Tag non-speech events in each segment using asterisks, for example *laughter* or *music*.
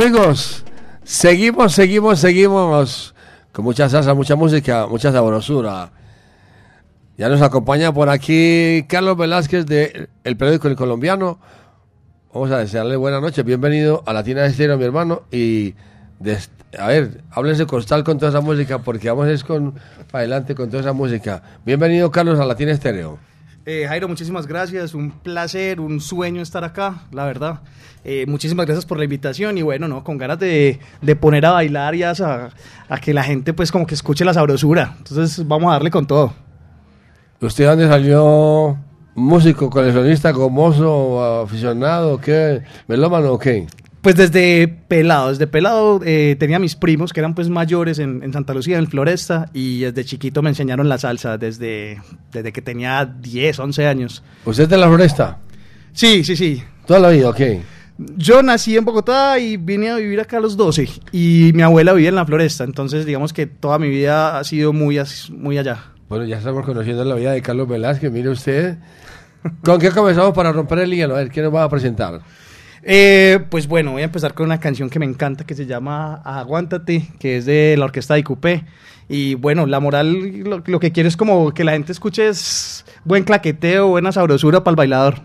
Amigos, seguimos, seguimos, seguimos con mucha salsa, mucha música, mucha sabrosura. Ya nos acompaña por aquí Carlos Velázquez de El Periódico El Colombiano. Vamos a desearle buenas noches, bienvenido a Latina Estéreo, mi hermano. Y des- a ver, háblense costal con toda esa música porque vamos es con para adelante con toda esa música. Bienvenido Carlos a Latina Estéreo. Eh, Jairo, muchísimas gracias, un placer, un sueño estar acá, la verdad. Eh, muchísimas gracias por la invitación y bueno, no, con ganas de, de poner a bailar y a, a que la gente pues como que escuche la sabrosura. Entonces vamos a darle con todo. ¿Usted dónde salió? ¿Músico, coleccionista, gomoso, aficionado, qué? ¿Melómano o qué? Pues desde pelado, desde pelado eh, tenía mis primos que eran pues mayores en, en Santa Lucía, en Floresta, y desde chiquito me enseñaron la salsa, desde, desde que tenía 10, 11 años. ¿Usted es de la floresta? Sí, sí, sí. ¿Toda la vida o qué? Yo nací en Bogotá y vine a vivir acá a los 12 y mi abuela vivía en la Floresta, entonces digamos que toda mi vida ha sido muy, muy allá. Bueno, ya estamos conociendo la vida de Carlos Velázquez, mire usted. ¿Con qué comenzamos para romper el hielo? A ver, ¿quién nos va a presentar? Eh, pues bueno, voy a empezar con una canción que me encanta que se llama Aguántate, que es de la orquesta de Coupé. Y bueno, la moral, lo, lo que quiero es como que la gente escuche es buen claqueteo, buena sabrosura para el bailador.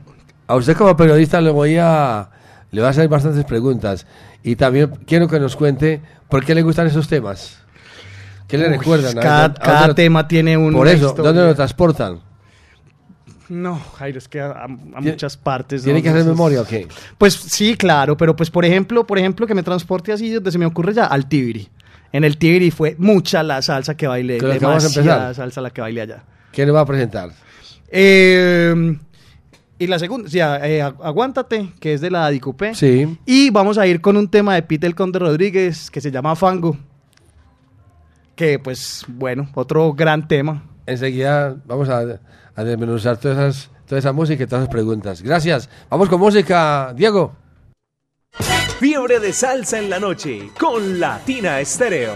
A usted como periodista le voy a, le voy a hacer bastantes preguntas. Y también quiero que nos cuente por qué le gustan esos temas. ¿Qué le Uy, recuerdan? ¿A Cada, a cada tema tiene un. Por eso, ¿dónde lo transportan? No, Jairo, es que a, muchas partes. ¿Tiene que hacer memoria o qué? Pues sí, claro, pero pues por ejemplo, por ejemplo, que me transporte así desde se me ocurre ya al Tibiri. En el Tibiri fue mucha la salsa que bailé, la que vamos a empezar. salsa la que bailé allá. ¿Quién nos va a presentar? Eh, y la segunda, sí, eh, Agu- Aguántate, que es de la Dicupé. Sí. Y vamos a ir con un tema de Pete el Conde Rodríguez que se llama Fango. Que pues, bueno, otro gran tema. Enseguida vamos a, a desmenuzar todas esas, toda esa música y todas esas preguntas. Gracias. Vamos con música, Diego. Fiebre de salsa en la noche con Latina Estéreo.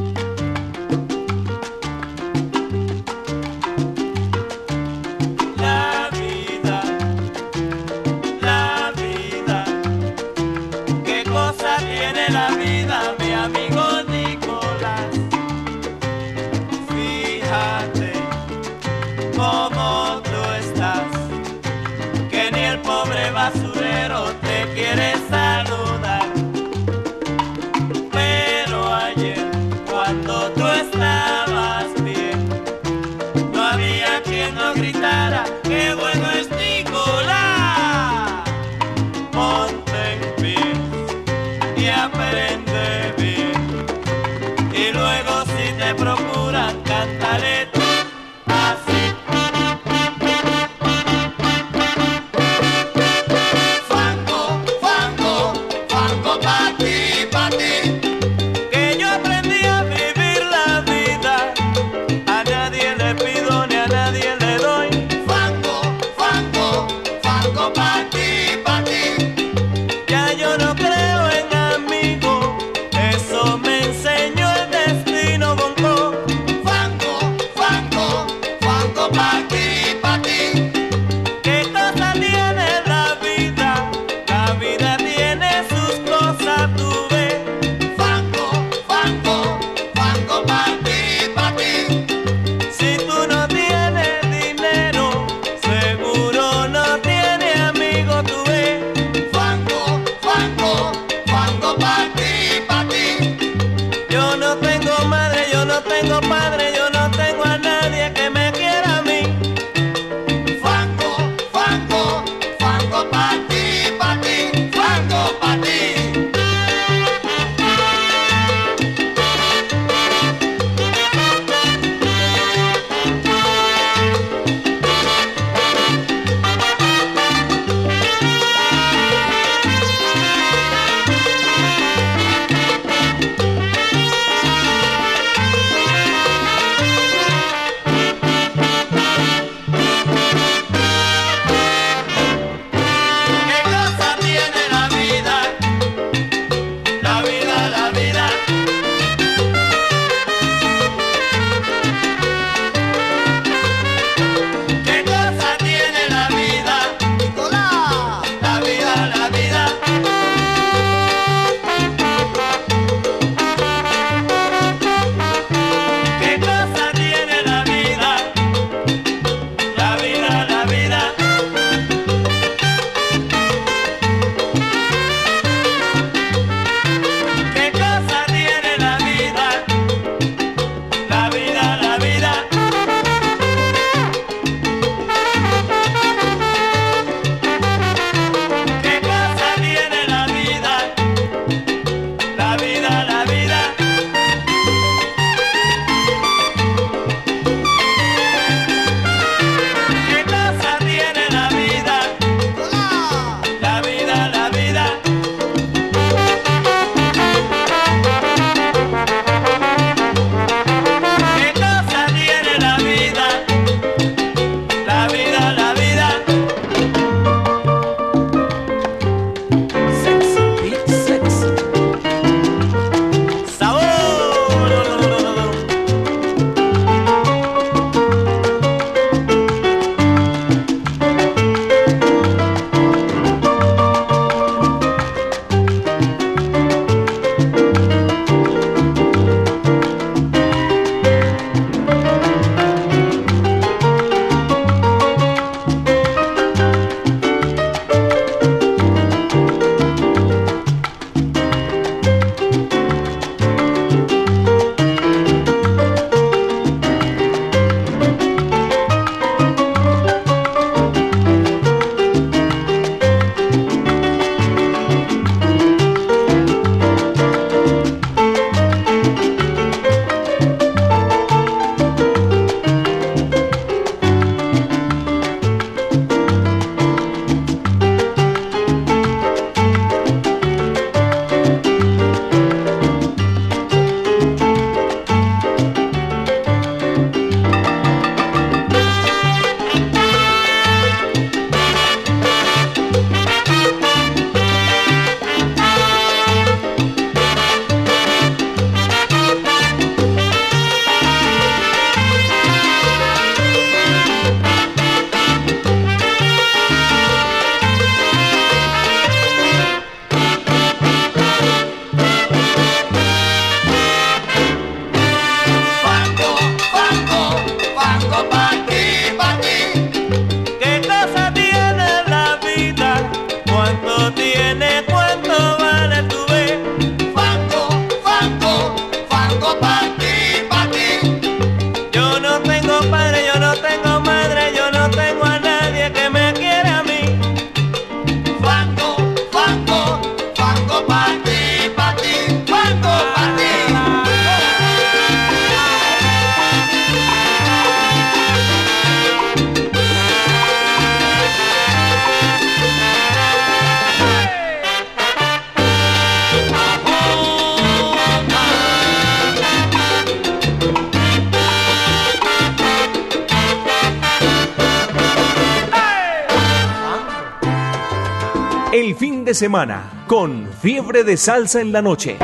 Semana con Fiebre de Salsa en la noche.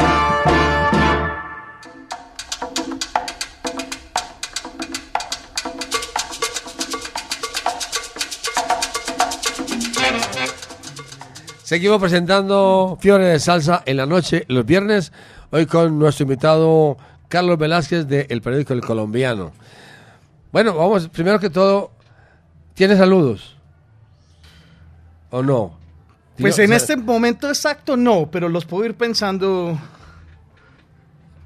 Seguimos presentando Fiebre de Salsa en la noche, los viernes, hoy con nuestro invitado Carlos Velázquez del periódico El Colombiano. Bueno, vamos, primero que todo, ¿tiene saludos? ¿O no? Pues en o sea, este momento exacto no, pero los puedo ir pensando.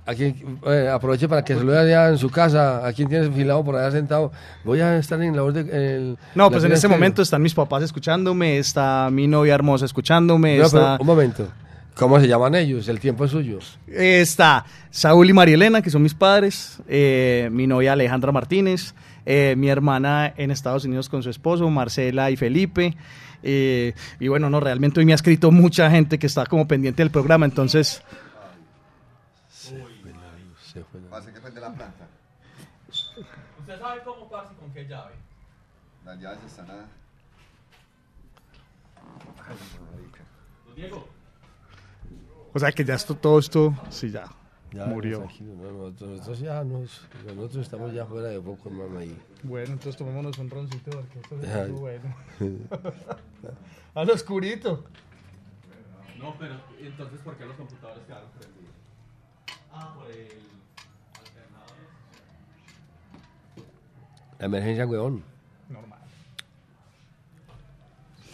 a quien, eh, aproveche para que salude allá en su casa, a quien tiene enfilado por allá sentado. Voy a estar en la orden. en No, la pues en este estéreo. momento están mis papás escuchándome, está mi novia hermosa escuchándome, No, pero un momento. ¿Cómo se llaman ellos? El tiempo es suyo. está Saúl y María Elena, que son mis padres, eh, mi novia Alejandra Martínez, eh, mi hermana en Estados Unidos con su esposo, Marcela y Felipe. Eh, y bueno, no, realmente hoy me ha escrito mucha gente que está como pendiente del programa, entonces Se fue la- Pasa que fue de la planta. ¿Usted sabe cómo pasa y con qué llave? Las llaves están a... Diego. O sea que ya esto, todo esto, sí, ya, Ya, murió. no, nosotros, nosotros ya nos, nosotros estamos ya fuera de poco, hermano, ahí. Bueno, entonces tomémonos un roncito porque esto es Ay. bueno. *laughs* Al oscurito. No, pero entonces, ¿por qué los computadores quedaron prendidos? Ah, por el alternador. La emergencia, weón. Normal.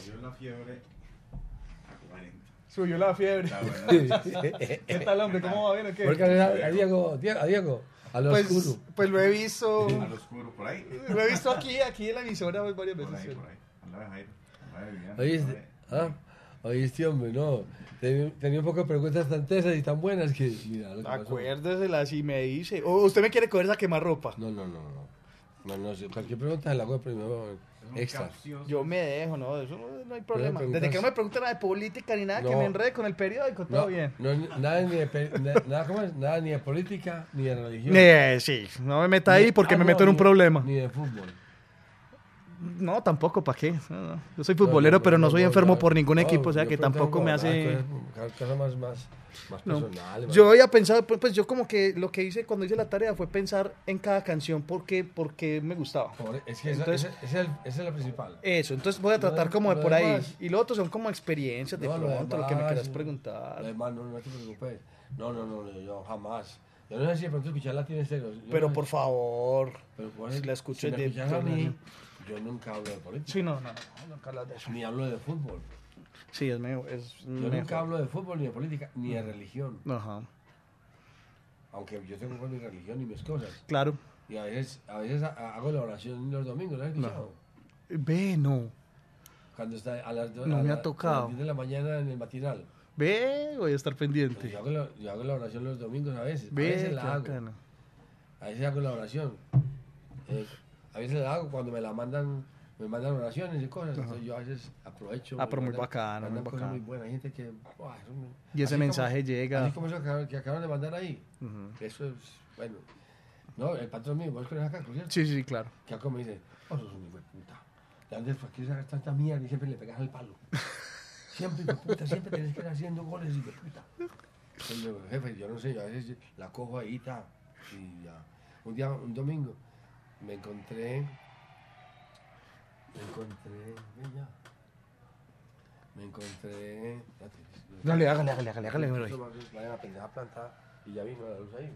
Yo la fiebre a 40. Subió la fiebre. *laughs* ¿Qué tal, hombre? ¿Cómo va bien o qué? Porque a, a Diego, Diego, a Diego, a lo Pues, oscuro. pues lo he visto. *laughs* Al oscuro, por ahí. Lo he visto aquí, aquí en la emisora pues, varias Por veces. ahí, por ahí. Andaba Jairo. De Viviana. Oíste, ah, oíste, hombre, no. Ten- Tenía un poco de preguntas tan tesas y tan buenas que, mira, lo que pasó. Acuérdesela si me dice. O usted me quiere coger a quemar ropa. No, no, no, no. No, no, si cualquier pregunta se la hago primero extra. Yo me dejo, no, eso no, no hay problema. preguntas- Desde que no me pregunten nada de política ni nada, que No. me enrede con el periódico, todo No, bien. no, nada, ni de, nada, ¿cómo es? nada ni de política ni de religión. Eh, sí, no me meta ahí porque ah, me no, meto en un ni- problema. Ni de fútbol. No, tampoco, ¿para qué? No, no. Yo soy futbolero, pero no soy enfermo por ningún equipo, o sea que tampoco me hace... Cosas, más, más, más personales. Yo había pensado, pues pues yo como que lo que hice cuando hice la tarea fue pensar en cada canción porque, porque me gustaba. Por- es que esa, Entonces- esa- esa es el- esa es la principal. Eso, entonces voy a tratar como de por ahí. demás- Y lo otro son como experiencias de lo pronto, lo que me demás, quieras preguntar. Además, no, no te preocupes. No, no, no, yo jamás. Yo no sé si de pronto escuchar Latin Estéreo. Yo Pero no- por favor. pero si la escuché si de- yo nunca hablo de política. Sí, no, no, no, nunca hablas de eso. Ni hablo de fútbol. Sí, es, medio, es Yo mejor. nunca hablo de fútbol, ni de política, ni de religión. Ajá, Aunque yo tengo mi religión y mis cosas. claro. Y a veces, a veces ha- hago la oración los domingos, ¿lo has escuchado? Ve, no. Cuando está a las, do- No a me ha la- tocado. a las 10 de la mañana en el matinal. Ve, voy a estar Pues pendiente. yo, hago la, yo hago la oración los domingos a veces. a Ve, veces qué la hago. A veces hago la oración. Eh, a veces la hago cuando me la mandan, me mandan oraciones y cosas. Entonces yo a veces aprovecho. Ah, pero muy bacano, muy bacano. muy buenas. Hay gente que. Y ese mensaje como- llega. Así como eso que, que acaban de mandar ahí. Ujú. Eso es. Bueno. No, el patrón mío, vos con acá, ¿cierto? Sí, sí, claro. Que acá me dice, oh, sos un hijo de puta. ¿De dónde quieres sacar tanta mierda y siempre le pegas al palo? *laughs* Siempre, hijo de puta, siempre tenés que ir haciendo goles, hijo de puta. Entonces, jefe, yo no sé, yo a veces la cojo ahí, ta, y ya. Un día, un domingo, me encontré, me encontré, ven ya. Me encontré, Dale, hágale, hágale, hágale, hágale. mira ahí. Eso, Vayan a pendeja planta y ya vino la luz ahí.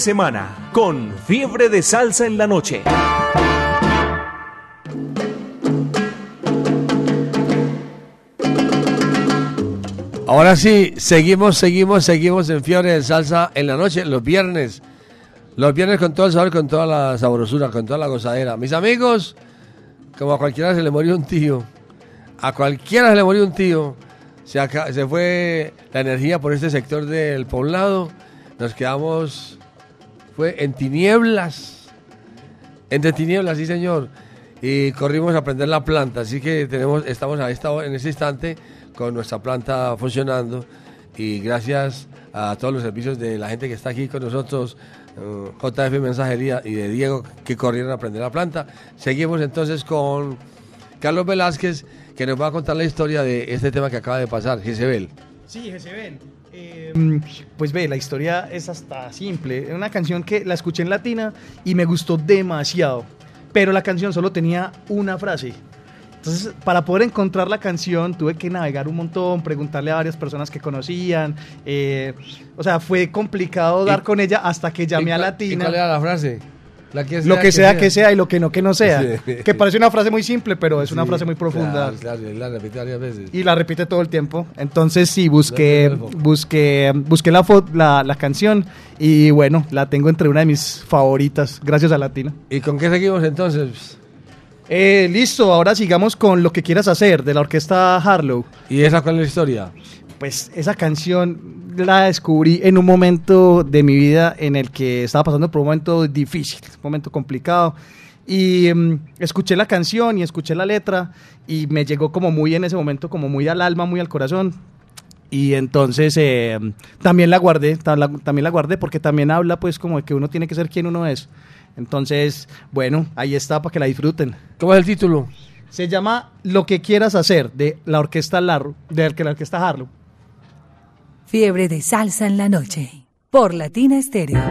Semana con Fiebre de Salsa en la Noche. Ahora sí, seguimos, seguimos, seguimos en Fiebre de Salsa en la noche, los viernes. Los viernes con todo el sabor, con toda la sabrosura, con toda la gozadera. Mis amigos, como a cualquiera se le murió un tío, a cualquiera se le murió un tío, se fue la energía por este sector del poblado, nos quedamos, fue en tinieblas, entre tinieblas, sí señor, y corrimos a prender la planta, así que tenemos, estamos a en este instante con nuestra planta funcionando y gracias a todos los servicios de la gente que está aquí con nosotros, eh, JF Mensajería y de Diego que corrieron a prender la planta. Seguimos entonces con Carlos Velázquez que nos va a contar la historia de este tema que acaba de pasar, Jezebel. Sí, Jezebel. Eh, pues ve, la historia es hasta simple. Es una canción que la escuché en latina y me gustó demasiado. Pero la canción solo tenía una frase. Entonces, para poder encontrar la canción, tuve que navegar un montón, preguntarle a varias personas que conocían. eh, o sea, fue complicado dar con ella hasta que llamé ¿Y a Latina. ¿Y cuál era la frase? La que lo que sea que sea y lo que no que no sea. *laughs* Sí. Que parece una frase muy simple, pero es una frase muy profunda. Claro, claro, y la repite varias veces. Y la repite todo el tiempo. Entonces sí, busqué, No, no, no. busqué, busqué la, la, la canción y bueno, la tengo entre una de mis favoritas, gracias a Latina. ¿Y con qué seguimos entonces? Eh, listo, ahora sigamos con Lo que quieras hacer, de la orquesta Harlow. ¿Y esa cuál es la historia? Pues esa canción la descubrí en un momento de mi vida en el que estaba pasando por un momento difícil, un momento complicado. Y mm, escuché la canción y escuché la letra y me llegó como muy en ese momento, como muy al alma, muy al corazón. Y entonces eh, también la guardé, también la guardé porque también habla pues como de que uno tiene que ser quien uno es. Entonces, bueno, ahí está para que la disfruten. ¿Cómo es el título? Se llama Lo que quieras hacer de la orquesta Larro, de la orquesta Harlow. Fiebre de salsa en la noche. Por Latina Estéreo.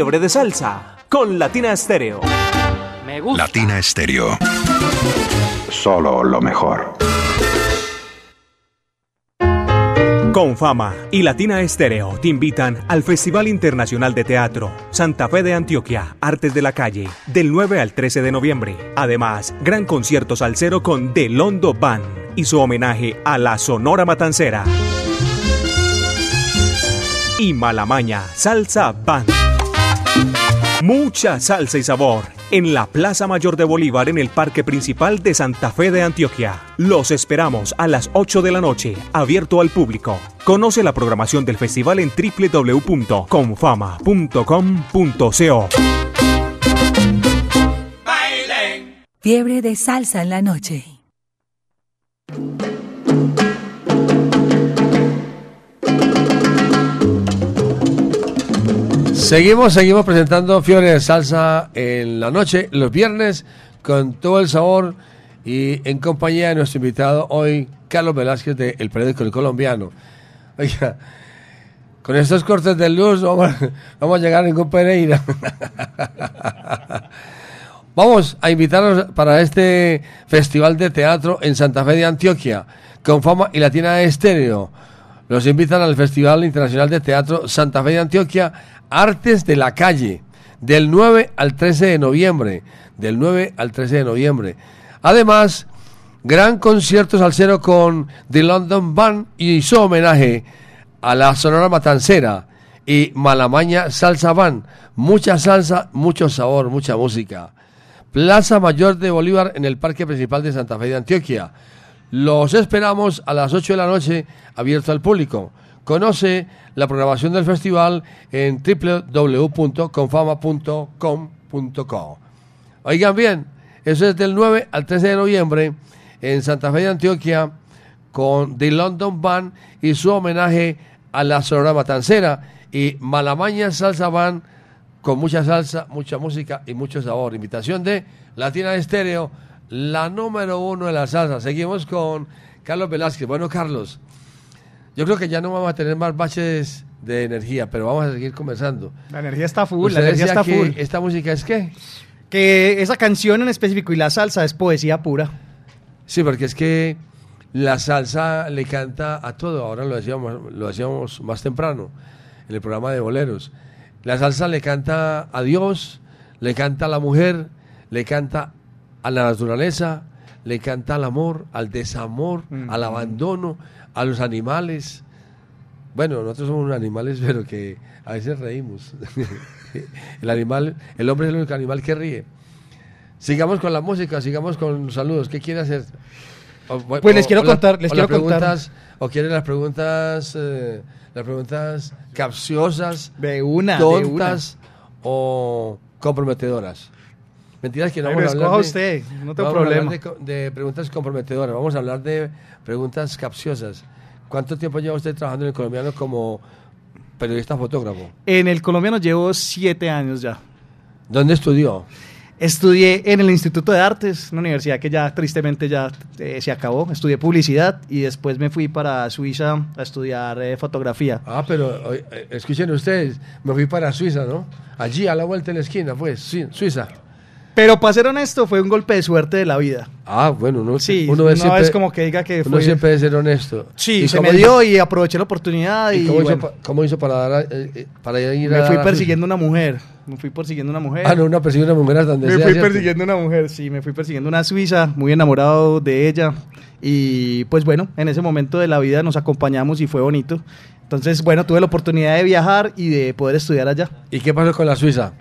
Fiebre de Salsa con Latina Estéreo. Me gusta. Latina Estéreo. Solo lo mejor. Con Fama y Latina Estéreo te invitan al Festival Internacional de Teatro Santa Fe de Antioquia, Artes de la Calle, del 9 al 13 de noviembre. Además, gran concierto salsero con The Londo Band y su homenaje a la Sonora Matancera. Y Malamaña Salsa Band. Mucha salsa y sabor en la Plaza Mayor de Bolívar en el Parque Principal de Santa Fe de Antioquia. Los esperamos a las 8 de la noche, abierto al público. Conoce la programación del festival en www.confama.com.co. Fiebre de salsa en la noche. Seguimos, seguimos presentando Fiebre de Salsa en la noche, los viernes, con todo el sabor y en compañía de nuestro invitado hoy, Carlos Velázquez de El Periódico El Colombiano. Oiga, con estos cortes de luz vamos, vamos a llegar a ningún Pereira. *laughs* Vamos a invitarlos para este festival de teatro en Santa Fe de Antioquia, con fama y latina estéreo. Los invitan al Festival Internacional de Teatro Santa Fe de Antioquia, Artes de la Calle, del 9 al 13 de noviembre. Del 9 al 13 de noviembre. Además, gran concierto salsero con The London Band y su homenaje a la Sonora Matancera y Malamaña Salsa Band. Mucha salsa, mucho sabor, mucha música. Plaza Mayor de Bolívar en el Parque Principal de Santa Fe de Antioquia. Los esperamos a las 8 de la noche, abierto al público. Conoce la programación del festival en www.confama.com.co. Oigan bien, eso es del 9 al 13 de noviembre en Santa Fe de Antioquia con The London Band y su homenaje a la Sonora Matancera y Malamaña Salsa Band con mucha salsa, mucha música y mucho sabor. Invitación de Latina Estéreo, la número uno de la salsa. Seguimos con Carlos Velázquez. Bueno, Carlos, yo creo que ya no vamos a tener más baches de energía, pero vamos a seguir conversando. La energía está full, la energía está que full. ¿Esta música es qué? Que esa canción en específico y la salsa es poesía pura. Sí, porque es que la salsa le canta a todo. Ahora lo decíamos, lo decíamos más temprano en el programa de boleros. La salsa le canta a Dios, le canta a la mujer, le canta a la naturaleza, le canta al amor, al desamor, al abandono, a los animales. Bueno, nosotros somos unos animales, *laughs* pero que a veces reímos. *laughs* el animal, el hombre es el único animal que ríe. Sigamos con la música, sigamos con los saludos. ¿Qué quiere hacer? O- Pues les quiero la- contar, les o las quiero contar. preguntas, ¿O quieren las preguntas, eh, las preguntas capciosas, De una, de una. tontas o comprometedoras? Mentiras que no vamos a hablar escoja de, usted, no tengo vamos a hablar problema. de de preguntas comprometedoras, vamos a hablar de preguntas capciosas. ¿Cuánto tiempo lleva usted trabajando en el colombiano como periodista fotógrafo? En el colombiano llevo siete años ya. ¿Dónde estudió? Estudié en el Instituto de Artes, una universidad que ya tristemente ya eh, se acabó. Estudié publicidad y después me fui para Suiza a estudiar eh, fotografía. Ah, pero eh, escuchen ustedes, me fui para Suiza, ¿no? Allí a la vuelta de la esquina, pues, Sui- Suiza. Pero para ser honesto, fue un golpe de suerte de la vida. Ah, bueno, uno, Sí, uno no siempre, es como que diga que uno fue... siempre debe ser honesto. Sí, ¿Y se me dio y aproveché la oportunidad y, ¿Y cómo, hizo, bueno, pa- cómo hizo para, dar eh, eh, para ir a me dar fui a persiguiendo una mujer. Me fui persiguiendo una mujer. Ah, no, una persigue una mujer hasta donde Me sea, fui ¿cierto? persiguiendo una mujer, sí, me fui persiguiendo una suiza, muy enamorado de ella. Y pues bueno, en ese momento de la vida nos acompañamos y fue bonito. Entonces, bueno, tuve la oportunidad de viajar y de poder estudiar allá. ¿Y qué pasó con la Suiza?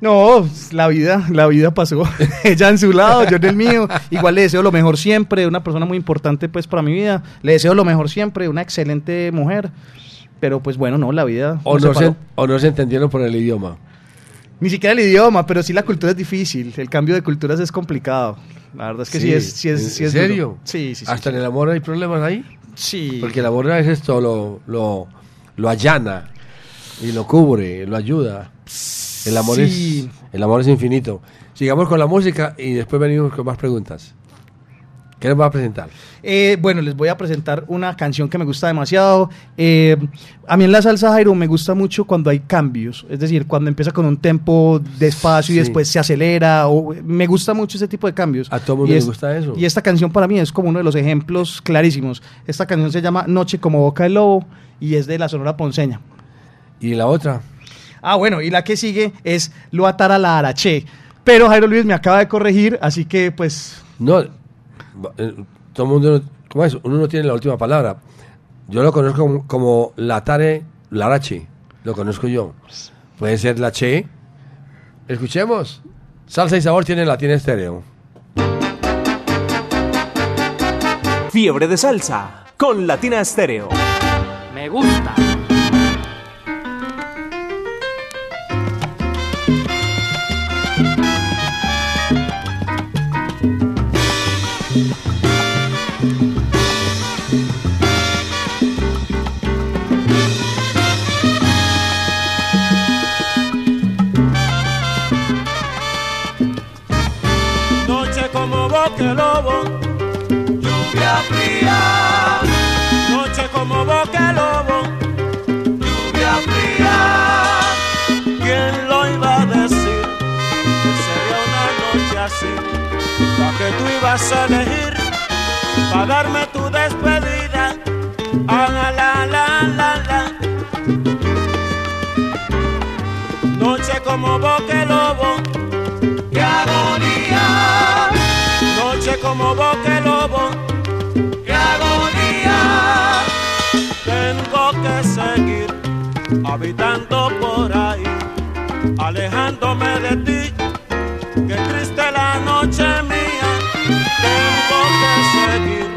No, la vida, la vida pasó. *laughs* ella en su lado, yo en el mío. Igual le deseo lo mejor siempre, una persona muy importante pues para mi vida. Le deseo lo mejor siempre, una excelente mujer. Pero pues bueno, no, la vida... ¿O no, se, separó. ¿O no se entendieron por el idioma? Ni siquiera el idioma, pero sí la cultura es difícil. El cambio de culturas es complicado. La verdad es que sí, es, sí es, ¿En sí es serio? duro. Sí, sí, sí. ¿Hasta sí. en el amor hay problemas ahí? Sí. Porque el amor a veces todo lo, lo, lo allana y lo cubre, lo ayuda. El amor, Sí. es, el amor es infinito. Sigamos con la música y después venimos con más preguntas. ¿Qué les va a presentar? Eh, bueno, les voy a presentar una canción que me gusta demasiado. Eh, a mí en la salsa Jairo me gusta mucho cuando hay cambios, es decir, cuando empieza con un tempo despacio y Sí. después se acelera. O, me gusta mucho ese tipo de cambios. A todo mundo le gusta eso. Y esta canción para mí es como uno de los ejemplos clarísimos. Esta canción se llama Noche como Boca del Lobo y es de la Sonora Ponceña. ¿Y la otra? Ah, bueno, y la que sigue es Lo atara la araché. Pero Jairo Luis me acaba de corregir, así que pues No, eh, todo el mundo, ¿cómo es? Uno no tiene la última palabra. Yo lo conozco como, como Latare Larache, lo conozco yo. Puede ser la Che. Escuchemos. Salsa y sabor tiene Latina Estéreo. Fiebre de salsa con Latina Stereo. Me gusta. Como boque lobo, lluvia fría. ¿Quién lo iba a decir? Que sería una noche así, la que tú ibas a elegir, para darme tu despedida. Ah, la, la, la, la. Noche como boque lobo, qué agonía. Noche como boque habitando por ahí, alejándome de ti. Qué triste la noche mía. Tengo que seguir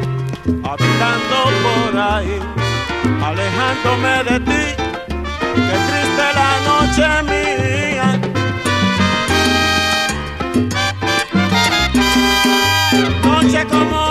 habitando por ahí, alejándome de ti. Qué triste la noche mía. Noche como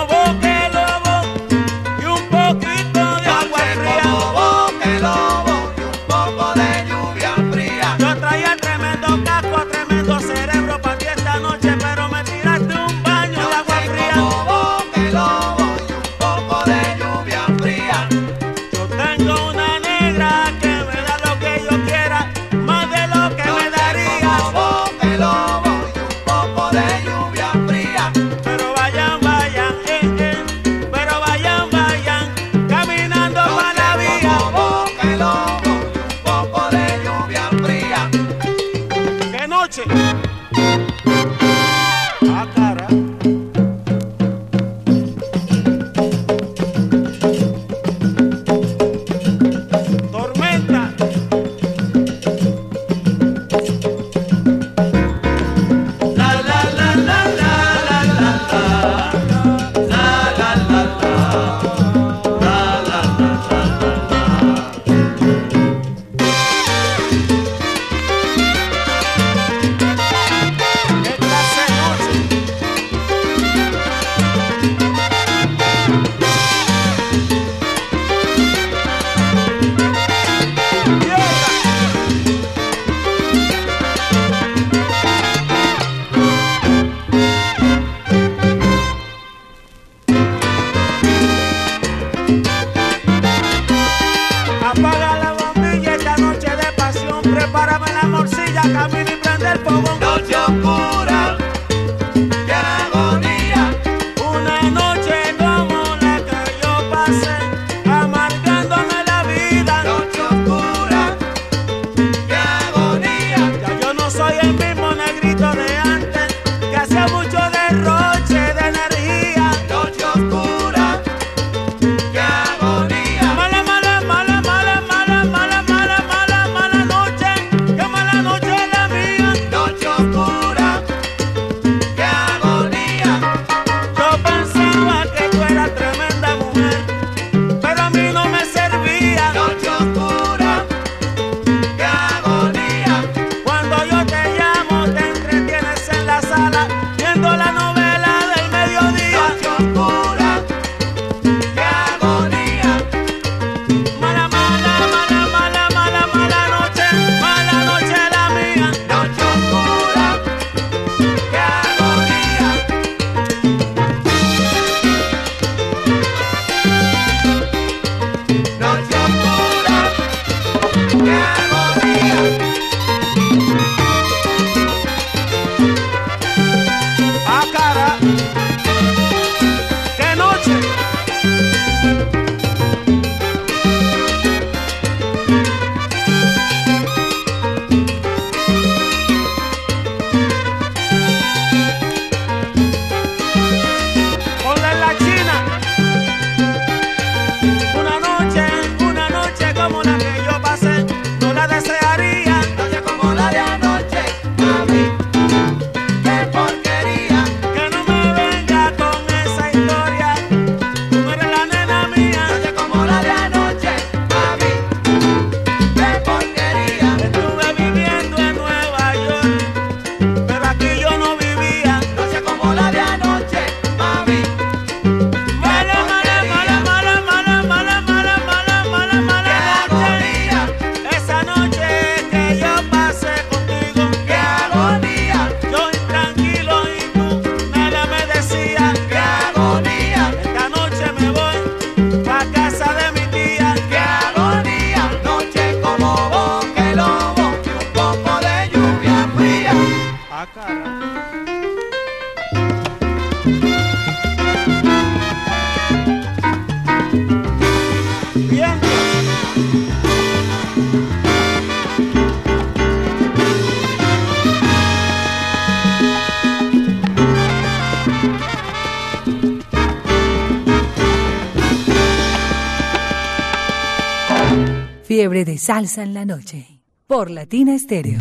Salsa en la Noche por Latina Estéreo.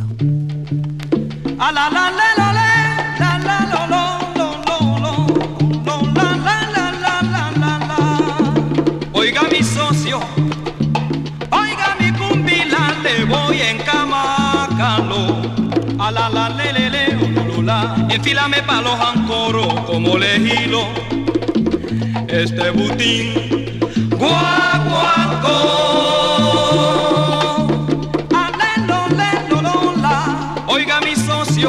Oiga mi socio, oiga mi cumbila, le voy en. A ah, la la le los ancoros como le hilo. Este butín.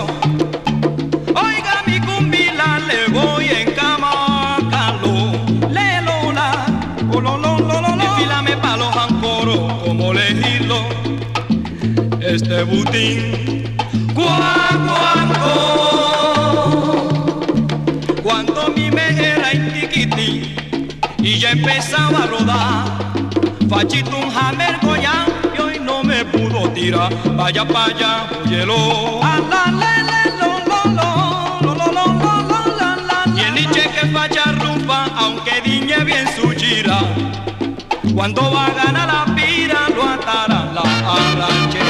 Oiga mi cumbila, le voy en camacalo, le lola, Enfilame pa' los ancoros como lejilo, este butín. Guau, Cuando oh, mi mejera indiquití y ya empezaba a rodar, fachito un hammer mira, vaya pa' allá. Y el niche que falla rumba, aunque diñe bien su gira, cuando va a ganar la pira, lo atarán la arranche.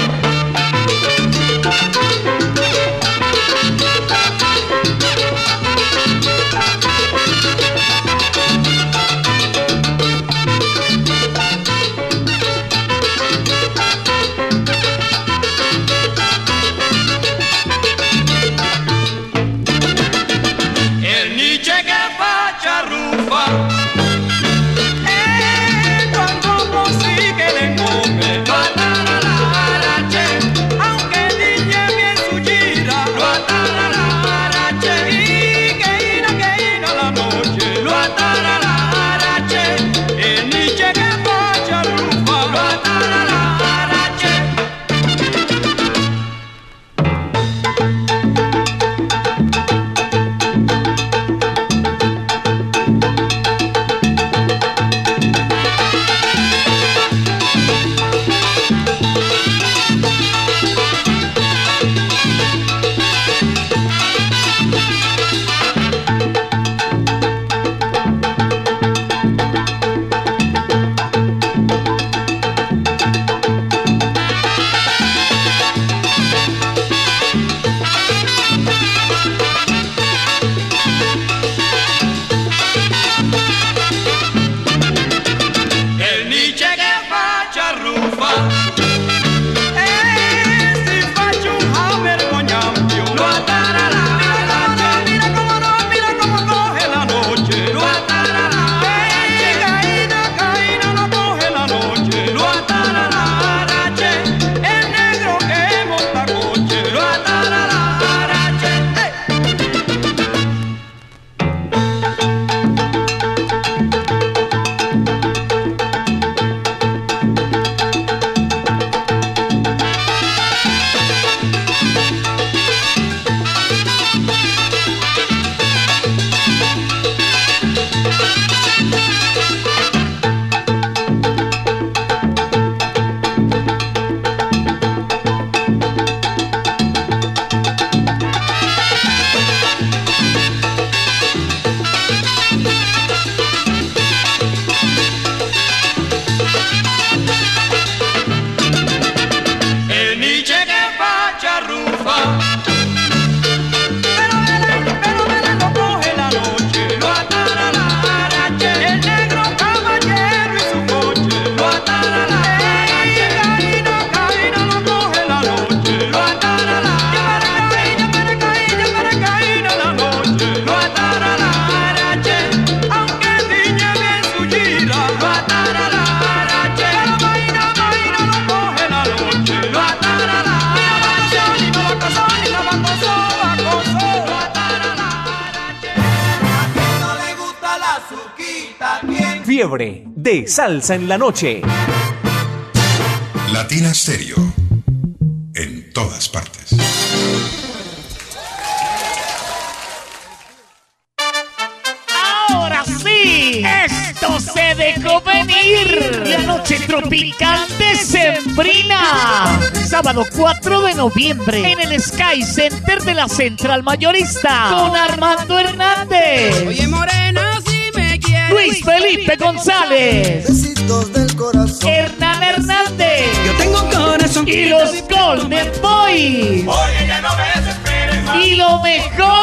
de salsa en la noche. Latina Stereo. En todas partes. Ahora sí. Esto se dejó venir. La noche tropical de Sembrina. Sábado 4 de noviembre. En el Sky Center de la Central Mayorista. Con Armando Hernández. Oye, Moreno. Luis Felipe González. Besitos del corazón. Hernán Hernández. Yo tengo corazón. Y los Golden Boys. Oye, ya no me desesperes más. Y lo mejor,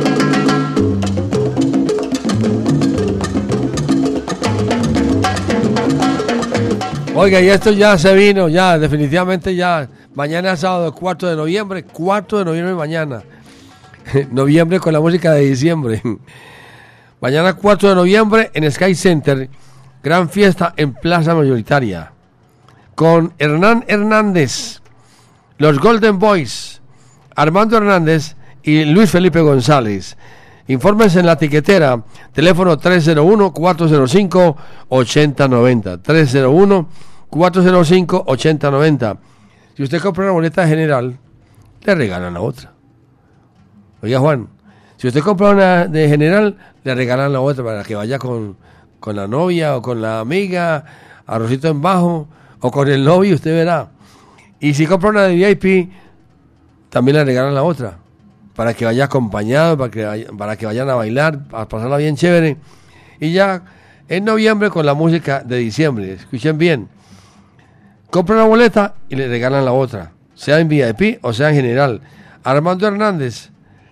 Oiga, y esto ya se vino, ya, definitivamente ya. Mañana sábado 4 de noviembre, 4 de noviembre mañana. *laughs* noviembre con la música de diciembre. *laughs* mañana 4 de noviembre en Sky Center, gran fiesta en Plaza Mayoritaria. Con Hernán Hernández, los Golden Boys, Armando Hernández y Luis Felipe González. Informes en la tiquetera, teléfono 301-405-8090. 301-405-8090. Si usted compra una boleta general, le regalan la otra. Oiga, Juan, si usted compra una de general, le regalan la otra para que vaya con, con la novia o con la amiga, arrocito en bajo, o con el novio, usted verá. Y si compra una de VIP, también le regalan la otra para que vaya acompañado, para que, para que vayan a bailar, a pasarla bien chévere. Y ya en noviembre con la música de diciembre, escuchen bien, compran una boleta y le regalan la otra, sea en VIP o sea en general. Armando Hernández,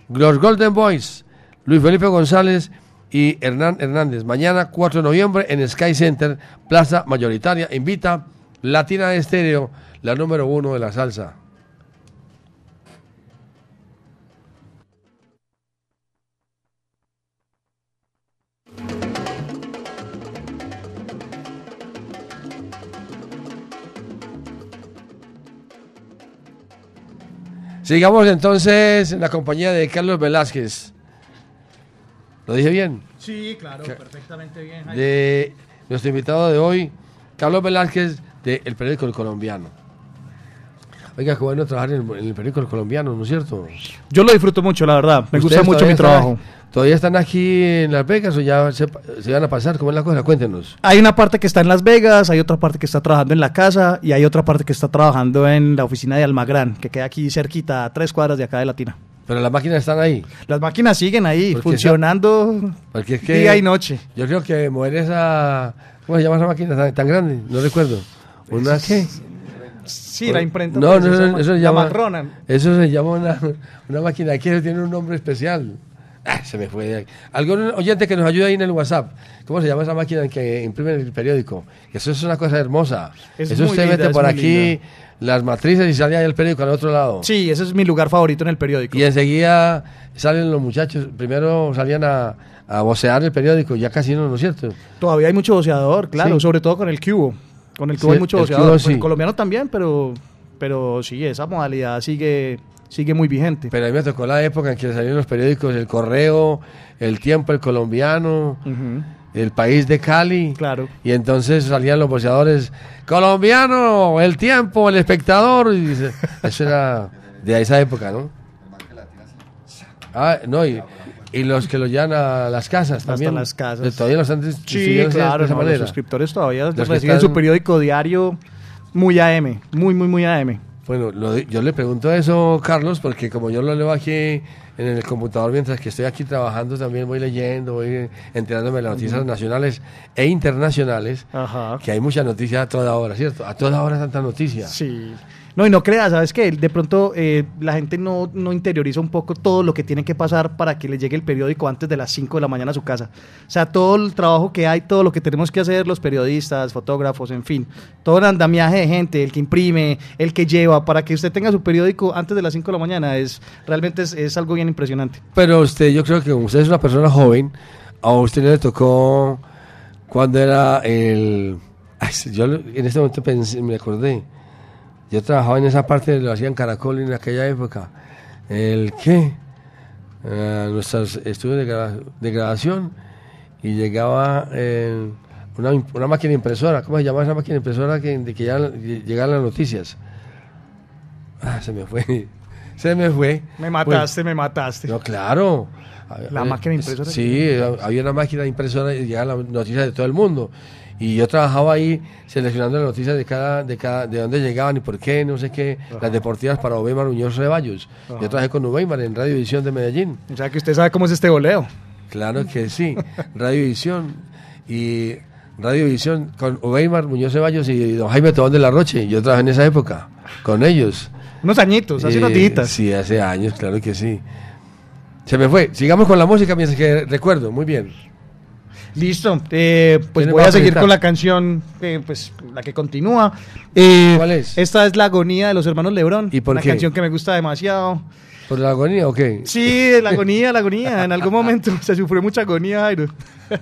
los Golden Boys, Luis Felipe González y Hernán Hernández. Mañana 4 de noviembre en Sky Center, Plaza Mayoritaria. Invita Latina de Estéreo, la número uno de la salsa. Sigamos entonces en la compañía de Carlos Velázquez. ¿Lo dije bien? Sí, claro, perfectamente bien. De nuestro invitado de hoy, Carlos Velázquez, de El Periódico El Colombiano. Oiga, qué bueno trabajar en el, en el Periódico Colombiano, ¿no es cierto? Yo lo disfruto mucho, la verdad. Me gusta ¿Ustedes mucho mi trabajo. están- ¿Todavía están aquí en Las Vegas o ya se, se van a pasar? ¿Cómo es la cosa? Cuéntenos. Hay una parte que está en Las Vegas, hay otra parte que está trabajando en la casa y hay otra parte que está trabajando en la oficina de Almagrán, que queda aquí cerquita, a tres cuadras de acá de Latina. Pero las máquinas están ahí. Las máquinas siguen ahí, Porque funcionando Porque es que día y noche. Yo creo que mover esa. ¿Cómo se llama esa máquina tan, tan grande? No recuerdo. ¿Una qué? Sí, la imprenta. No, pues, no, esa eso, se la llama. Eso se llama una, una máquina que tiene un nombre especial. Ah, se me fue. Algún oyente que nos ayude ahí en el WhatsApp. ¿Cómo se llama esa máquina que imprime el periódico? Eso es una cosa hermosa. Es eso muy usted linda, mete por aquí linda. las matrices y sale ahí el periódico al otro lado. Sí, ese es mi lugar favorito en el periódico. Y enseguida salen los muchachos. Primero salían a, a vocear el periódico, ya casi no, ¿no es cierto? Todavía hay mucho boceador, claro, Sí. sobre todo con el cubo. Con el Sí, cubo hay mucho el boceador. cubo Con sí. El colombiano también, pero, pero sí, esa modalidad sigue, sigue muy vigente. Pero a mí me tocó la época en que salían los periódicos El Correo, El Tiempo, El Colombiano. El País de Cali. Claro. Y entonces salían los boxeadores, colombiano, El Tiempo, El Espectador. Y eso era de esa época, ¿no? Ah, no, y, y los que lo llevan a las casas Hasta también. las casas. Eh, Todavía los están Sí, de claro, esa no, los suscriptores todavía Los que reciben están- su periódico diario muy AM, muy, muy, muy AM. Bueno, lo yo le pregunto eso, Carlos, porque como yo lo leo aquí en el computador mientras que estoy aquí trabajando, también voy leyendo, voy enterándome de las noticias nacionales e internacionales, Ajá. que hay mucha noticia a toda hora, ¿cierto? A toda hora tanta noticia. Sí. No, y no creas, ¿sabes qué? De pronto eh, la gente no, no interioriza un poco todo lo que tiene que pasar para que le llegue el periódico antes de las 5 de la mañana a su casa. O sea, todo el trabajo que hay, todo lo que tenemos que hacer los periodistas, fotógrafos, en fin. Todo el andamiaje de gente, el que imprime, el que lleva, para que usted tenga su periódico antes de las 5 de la mañana, es realmente es, es algo bien impresionante. Pero usted, yo creo que usted es una persona joven, a usted le tocó cuando era el... yo en este momento me acordé. Yo trabajaba en esa parte, lo hacían Caracol en aquella época. ¿El qué? Eh, nuestros estudios de, gra- de grabación y llegaba eh, una, una máquina impresora. ¿Cómo se llama esa máquina impresora que, de que ya llegaban las noticias? Ah, se me fue. *laughs* Se me fue. Me mataste, me mataste. No, claro. La Eh, máquina impresora. Sí, había una máquina impresora y llegaban las noticias de todo el mundo. Y yo trabajaba ahí seleccionando las noticias de cada, de cada, de dónde llegaban y por qué, no sé qué, las deportivas para Uweimar Muñoz Ceballos. Yo trabajé con Uweimar en Radio Visión de Medellín. O sea que usted sabe cómo es este voleo. Claro que sí. Radio Visión y Radio Visión con Uweimar Muñoz Ceballos y don Jaime Tobón de la Roche. Yo trabajé en esa época con ellos. Unos añitos, hace Eh, unos días. Sí, hace años, claro que sí. Se me fue. Sigamos con la música mientras que recuerdo. Muy bien. Listo, eh, pues ¿Quién voy a seguir con la canción, eh, pues la que continúa. Eh, ¿Cuál es? Esta es La Agonía de los Hermanos Lebrón. ¿Y por una qué? canción que me gusta demasiado. ¿Por la agonía o qué? Sí, la agonía, la agonía. En algún momento *laughs* se sufrió mucha agonía, Jairo. *laughs*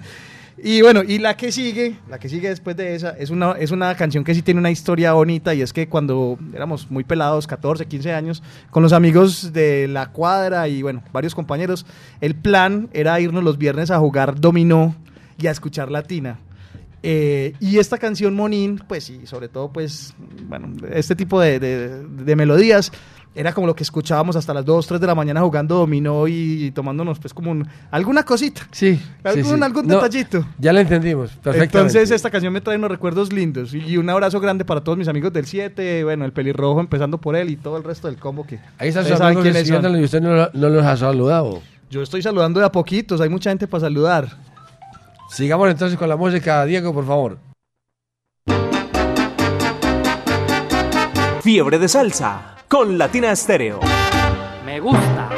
Y bueno, y la que sigue, la que sigue después de esa, es una, es una canción que sí tiene una historia bonita y es que cuando éramos muy pelados, 14, 15 años, con los amigos de la cuadra y bueno, varios compañeros, el plan era irnos los viernes a jugar dominó y a escuchar latina. Eh, y esta canción Monín, pues sí, sobre todo pues, bueno, este tipo de, de- de melodías era como lo que escuchábamos hasta las 2, 3 de la mañana jugando dominó y, tomándonos pues como un- alguna cosita. Sí. Algún, sí, sí. algún No, detallito. Ya la entendimos. Perfectamente. Entonces esta canción me trae unos recuerdos lindos y un abrazo grande para todos mis amigos del 7, bueno, el pelirrojo empezando por él y todo el resto del combo que Ahí están sus amigos y usted no, no los ha saludado. Yo estoy saludando de a poquitos, hay mucha gente para saludar. Sigamos entonces con la música. Diego, por favor. Fiebre de salsa con Latina Estéreo. Me gusta.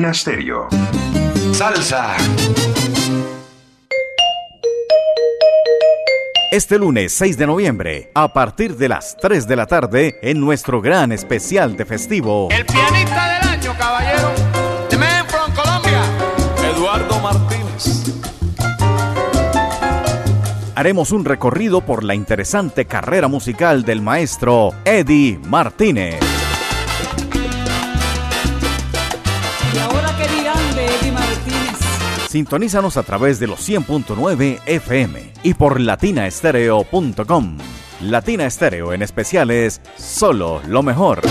Latina Stereo. Salsa. Este lunes 6 de noviembre, a partir de las 3 de la tarde, en nuestro gran especial de festivo. El pianista del año, caballero, de Memphis, Colombia, Eduardo Martínez. Haremos un recorrido por la interesante carrera musical del maestro Eddie Martínez. Sintonízanos a través de los 100.9 FM y por latinaestereo.com. Latina Estéreo en especiales, solo lo mejor.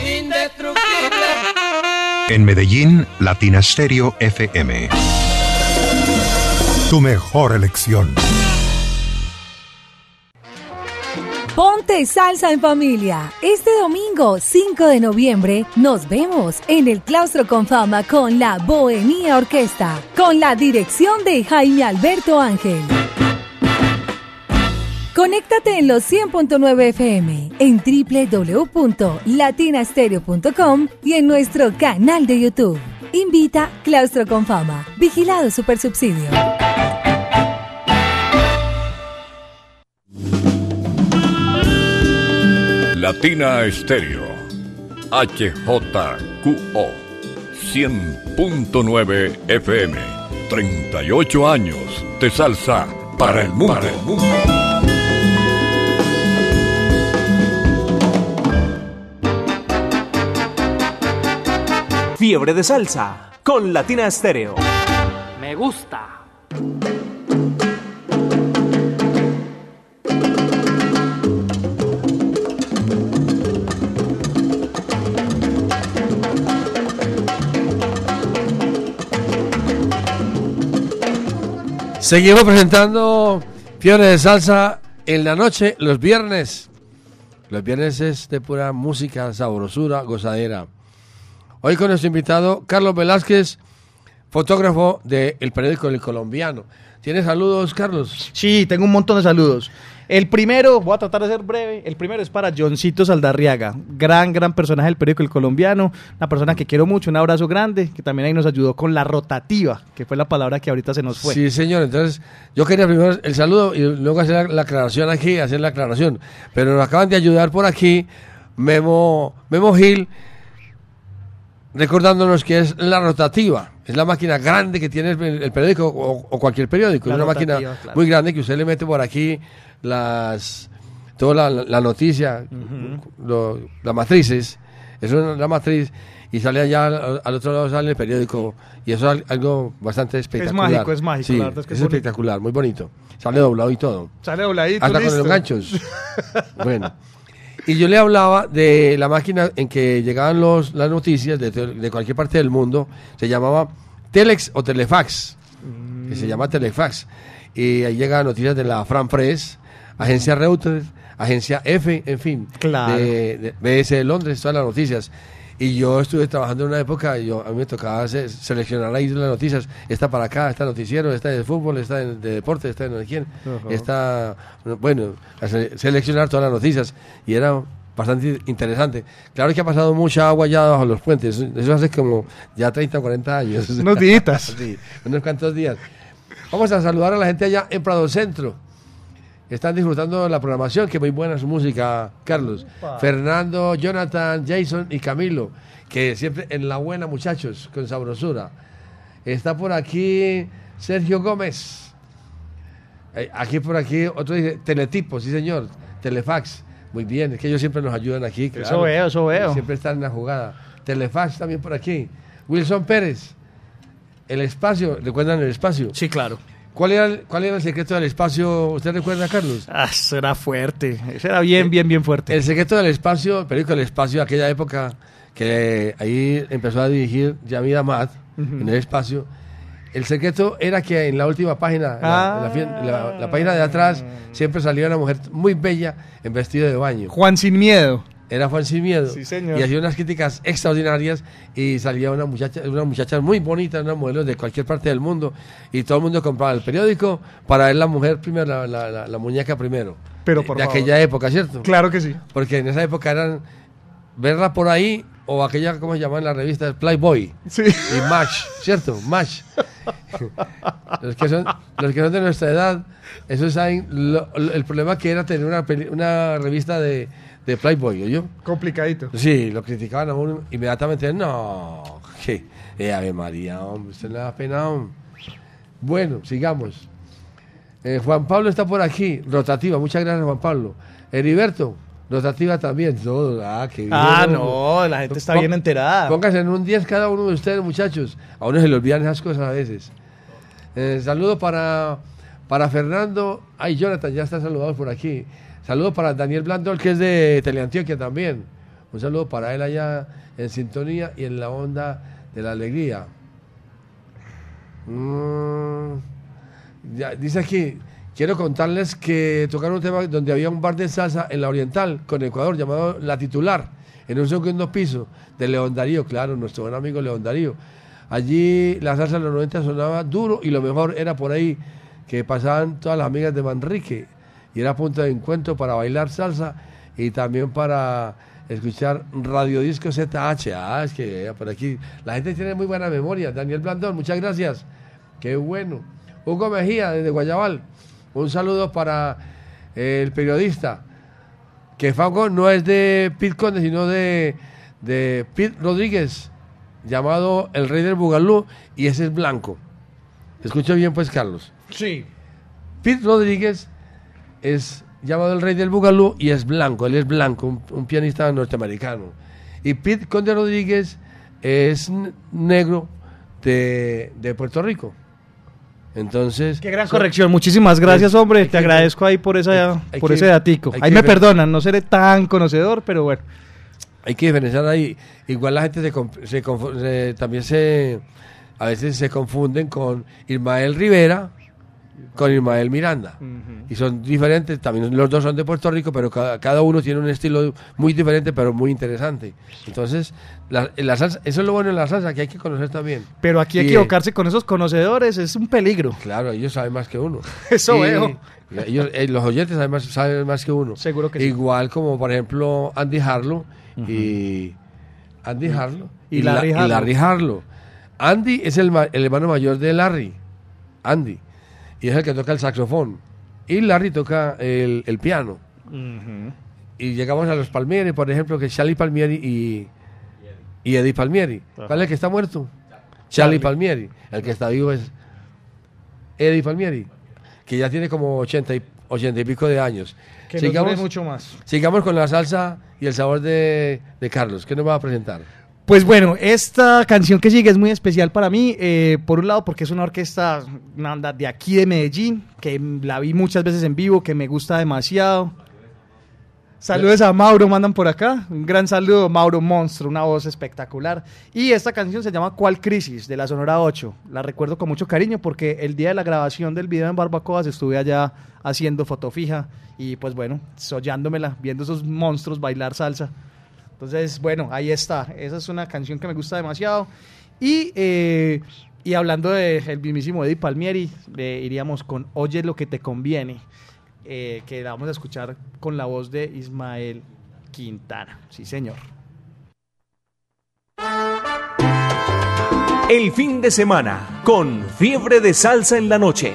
Indestructible. En Medellín, Latina Stereo FM. Tu mejor elección. Ponte salsa en familia. Este domingo 5 de noviembre nos vemos en el Claustro con Fama con la Bohemia Orquesta, con la dirección de Jaime Alberto Ángel. Conéctate en los 100.9 FM, en www.latinastereo.com y en nuestro canal de YouTube. Invita Claustro con Fama. Vigilado Supersubsidio. Latina Estéreo. HJQO. 100.9 FM. 38 años de salsa para el mundo. Fiebre de salsa con Latina Estéreo. Me gusta. Seguimos presentando Fiebre de Salsa en la noche, los viernes. Los viernes es de pura música, sabrosura, gozadera. Hoy con nuestro invitado Carlos Velázquez, fotógrafo del periódico El Colombiano. ¿Tienes saludos, Carlos? Sí, tengo un montón de saludos. El primero, voy a tratar de ser breve, el primero es para Johncito Saldarriaga, gran, gran personaje del periódico El Colombiano, una persona que quiero mucho, un abrazo grande, que también ahí nos ayudó con la rotativa, que fue la palabra que ahorita se nos fue. Sí, señor. Entonces, yo quería primero el saludo y luego hacer la, la aclaración aquí, hacer la aclaración. Pero nos acaban de ayudar por aquí Memo, Memo Gil, recordándonos que es la rotativa. Es la máquina grande que tiene el, el periódico o, o cualquier periódico. La es una máquina claro. muy grande que usted le mete por aquí las toda la, la noticia, lo- las matrices. Es una, la matriz y sale allá al, otro lado sale el periódico y eso es al- algo bastante espectacular. mágico, es mágico, Sí, la verdad es que es es bonito. espectacular, muy bonito. Sale doblado y todo. Sale dobladito, Hasta con listo. los ganchos. *laughs* bueno. Y yo le hablaba de la máquina en que llegaban los, las noticias de, de cualquier parte del mundo. Se llamaba Telex o Telefax. Que se llama Telefax. Y ahí llegaban noticias de la Fran Press, Agencia Reuters, Agencia F, en fin. Claro. De, de BS de Londres, todas las noticias. Y yo estuve trabajando en una época, yo, a mí me tocaba se- seleccionar ahí las noticias. Esta para acá, esta noticiero, esta de fútbol, esta de, de deporte, esta de no sé quién. Ajá. Esta, bueno, seleccionar todas las noticias. Y era bastante interesante. Claro que ha pasado mucha agua ya bajo los puentes. Eso hace como ya 30 o 40 años. Unos días. *laughs* sí, unos cuantos días. Vamos a saludar a la gente allá en Prado Centro. Están disfrutando de la programación, que muy buena su música, Carlos. Fernando, Jonathan, Jason y Camilo, que siempre en la buena, muchachos, con sabrosura. Está por aquí Sergio Gómez. Eh, Aquí por aquí, otro dice Teletipo, sí señor, Telefax. Muy bien, es que ellos siempre nos ayudan aquí. Eso veo, eso veo. Siempre están en la jugada. Telefax también por aquí. Wilson Pérez. El espacio, ¿recuerdan el espacio? Sí, claro. ¿Cuál era, el, ¿Cuál era el secreto del espacio? ¿Usted recuerda, Carlos? Ah, eso era fuerte. Eso era bien, bien, bien fuerte. El secreto del espacio, el periódico del espacio, aquella época que ahí empezó a dirigir Yamid Ahmad Ujú. en el espacio. El secreto era que en la última página, Ah. la, la- la página de atrás, siempre salía una mujer muy bella en vestido de baño. Juan Sin Miedo. Era Juan Sin Miedo. Sí, señor. Y hacía unas críticas extraordinarias y salía una muchacha, una muchacha muy bonita, una modelo de cualquier parte del mundo. Y todo el mundo compraba el periódico para ver la mujer primero, la, la- la- la muñeca primero. Pero De- por de favor. aquella época, ¿cierto? Claro que sí. Porque en esa época eran verla por ahí o aquella, ¿cómo se llama en la revista? Playboy. Sí. Y Match, ¿cierto? Match. *laughs* los, que son, los que son de nuestra edad, eso saben lo- lo- el problema que era tener una, una revista de, de Playboy, yo Complicadito. Sí, lo criticaban a uno inmediatamente. No, que eh, Ave María, hombre, usted le da pena. hombre. Bueno, sigamos. Eh, Juan Pablo está por aquí, rotativa. Muchas gracias, Juan Pablo. Heriberto, rotativa también. Todo. Ah, qué bien, Ah, no, la gente está bien enterada. Pónganse en un 10 cada uno de ustedes, muchachos. A uno se le olvidan esas cosas a veces. Eh, saludo para, para Fernando. Ay, Jonathan, ya están saludados por aquí. Saludo para Daniel Blandol, que es de Teleantioquia también. Un saludo para él allá en sintonía y en la onda de la alegría. Mm, ya, dice aquí, quiero contarles que tocaron un tema donde había un bar de salsa en la Oriental con Ecuador llamado La Titular, en un segundo piso de León Darío, claro, nuestro buen amigo León Darío. Allí la salsa en los 90 sonaba duro y lo mejor era por ahí que pasaban todas las amigas de Manrique y era punto de encuentro para bailar salsa y también para escuchar radiodisco ZH. Ah, es que eh, por aquí la gente tiene muy buena memoria. Daniel Blandón, muchas gracias. Qué bueno. Hugo Mejía, desde Guayabal. Un saludo para el periodista. Que Fago no es de Pete Conde, sino de, de Pete Rodríguez, llamado el rey del Bugalú, y ese es blanco. Escucha bien, pues, Carlos. Sí. Pete Rodríguez es llamado el rey del Bugalú y es blanco, él es blanco, un, un pianista norteamericano. Y Pete Conde Rodríguez es negro de, de Puerto Rico. Entonces. Qué gran corrección. Muchísimas gracias, hombre. Te agradezco ahí por, esa, hay por que- ese datico. hay Ahí que me perdonan, no seré tan conocedor, pero bueno. Hay que diferenciar ahí. Igual la gente se, se se- también se. A veces se confunden con Ismael Rivera con Ismael Miranda. Y son diferentes, también los dos son de Puerto Rico, pero cada, cada uno tiene un estilo muy diferente, pero muy interesante. Entonces, la, la salsa, eso es lo bueno en la salsa, que hay que conocer también. Pero aquí Y, eh, equivocarse con esos conocedores es un peligro. Claro, ellos saben más que uno. *laughs* Eso Y veo. ellos- eh, los oyentes saben más, saben más que uno. Seguro que sí. Igual como, por ejemplo, Andy Harlow y... Andy Harlow Y Larry La- Harlow. Larry Harlow. Andy es el, el hermano mayor de Larry. Andy. Y es el que toca el saxofón. Y Larry toca el, el piano. Y llegamos a los Palmieri, por ejemplo, que es Charlie Palmieri y, y Eddie Palmieri. ¿Cuál es el que está muerto? Charlie Palmieri. El que está vivo es Eddie Palmieri, que ya tiene como 80 y, 80 y pico de años. Que dure mucho más. Sigamos con la salsa y el sabor de, de Carlos. ¿Qué nos va a presentar? Pues bueno, esta canción que sigue es muy especial para mí, eh, por un lado porque es una orquesta, una de aquí de Medellín, que la vi muchas veces en vivo, que me gusta demasiado. Saludos a Mauro, mandan por acá. Un gran saludo, Mauro Monstro, una voz espectacular. Y esta canción se llama ¿Cuál Crisis? de la Sonora 8. La recuerdo con mucho cariño porque el día de la grabación del video en Barbacoas estuve allá haciendo foto fija y pues bueno, soñándomela, viendo esos monstruos bailar salsa. Entonces, bueno, ahí está. Esa es una canción que me gusta demasiado. Y, eh, y hablando del mismísimo Eddie Palmieri, eh, iríamos con Oye lo que te conviene, eh, que la vamos a escuchar con la voz de Ismael Quintana. Sí, señor. El fin de semana con fiebre de salsa en la noche.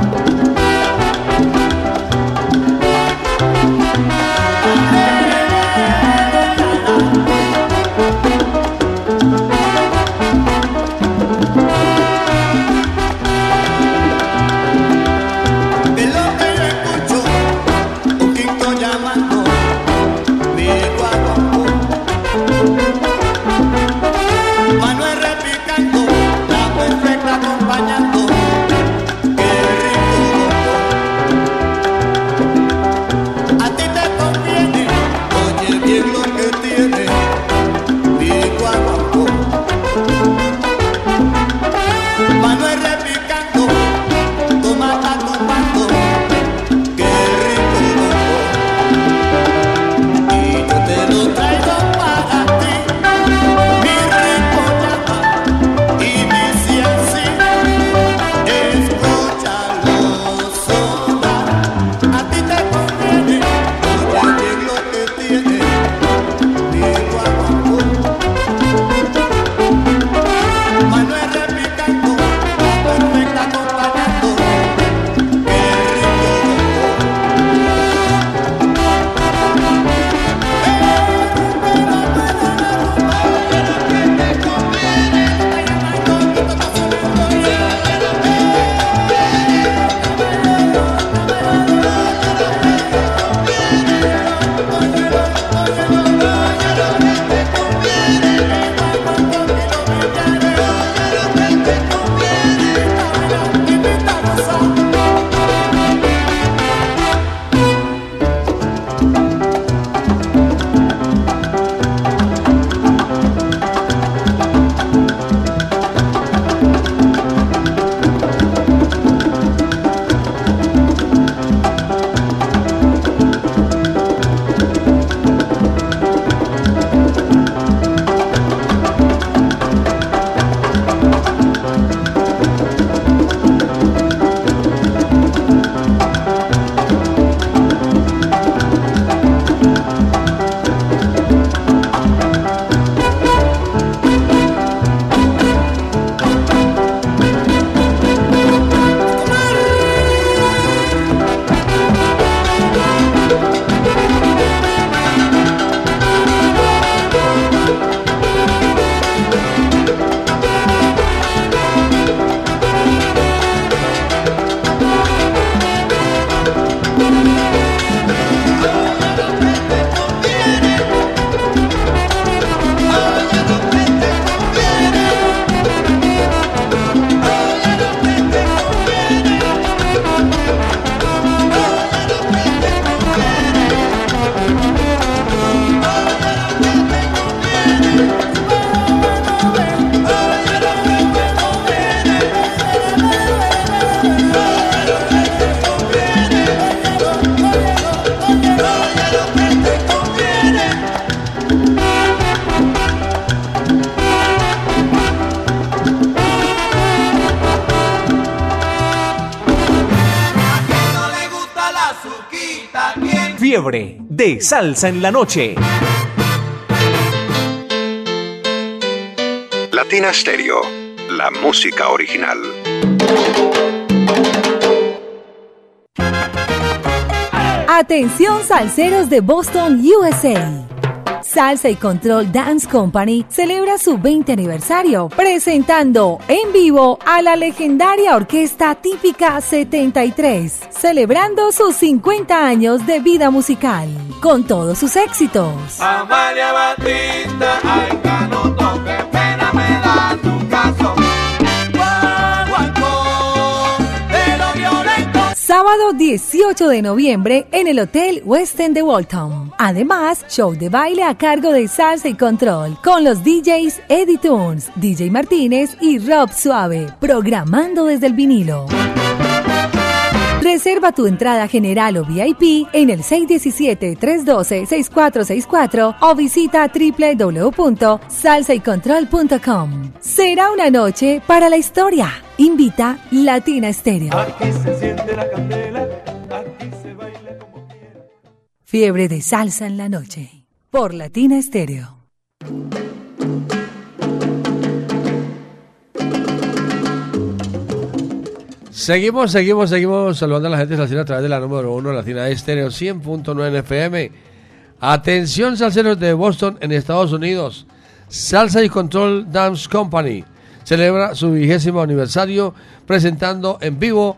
De salsa en la noche. Latina Stereo, la música original. Atención salseros de Boston, USA. Salsa y Control Dance Company celebra su 20 aniversario presentando en vivo a la legendaria Orquesta Típica 73, celebrando sus 50 años de vida musical, con todos sus éxitos. Batista, Sábado 18 de noviembre en el Hotel West End de Waltham. Además, show de baile a cargo de Salsa y Control con los DJs Eddie Tunes, DJ Martínez y Rob Suave, programando desde el vinilo. Reserva tu entrada general o VIP en el 617-312-6464 o visita www.salsaycontrol.com. Será una noche para la historia. Invita Latina Stereo. Aquí se siente la candela, aquí se baila como Fiebre de salsa en la noche. Por Latina Stereo. Seguimos, seguimos, seguimos saludando a la gente salsera a través de la número uno, Latina Estéreo 100.9 FM. Atención, salseros de Boston en Estados Unidos. Salsa y Control Dance Company celebra su vigésimo aniversario presentando en vivo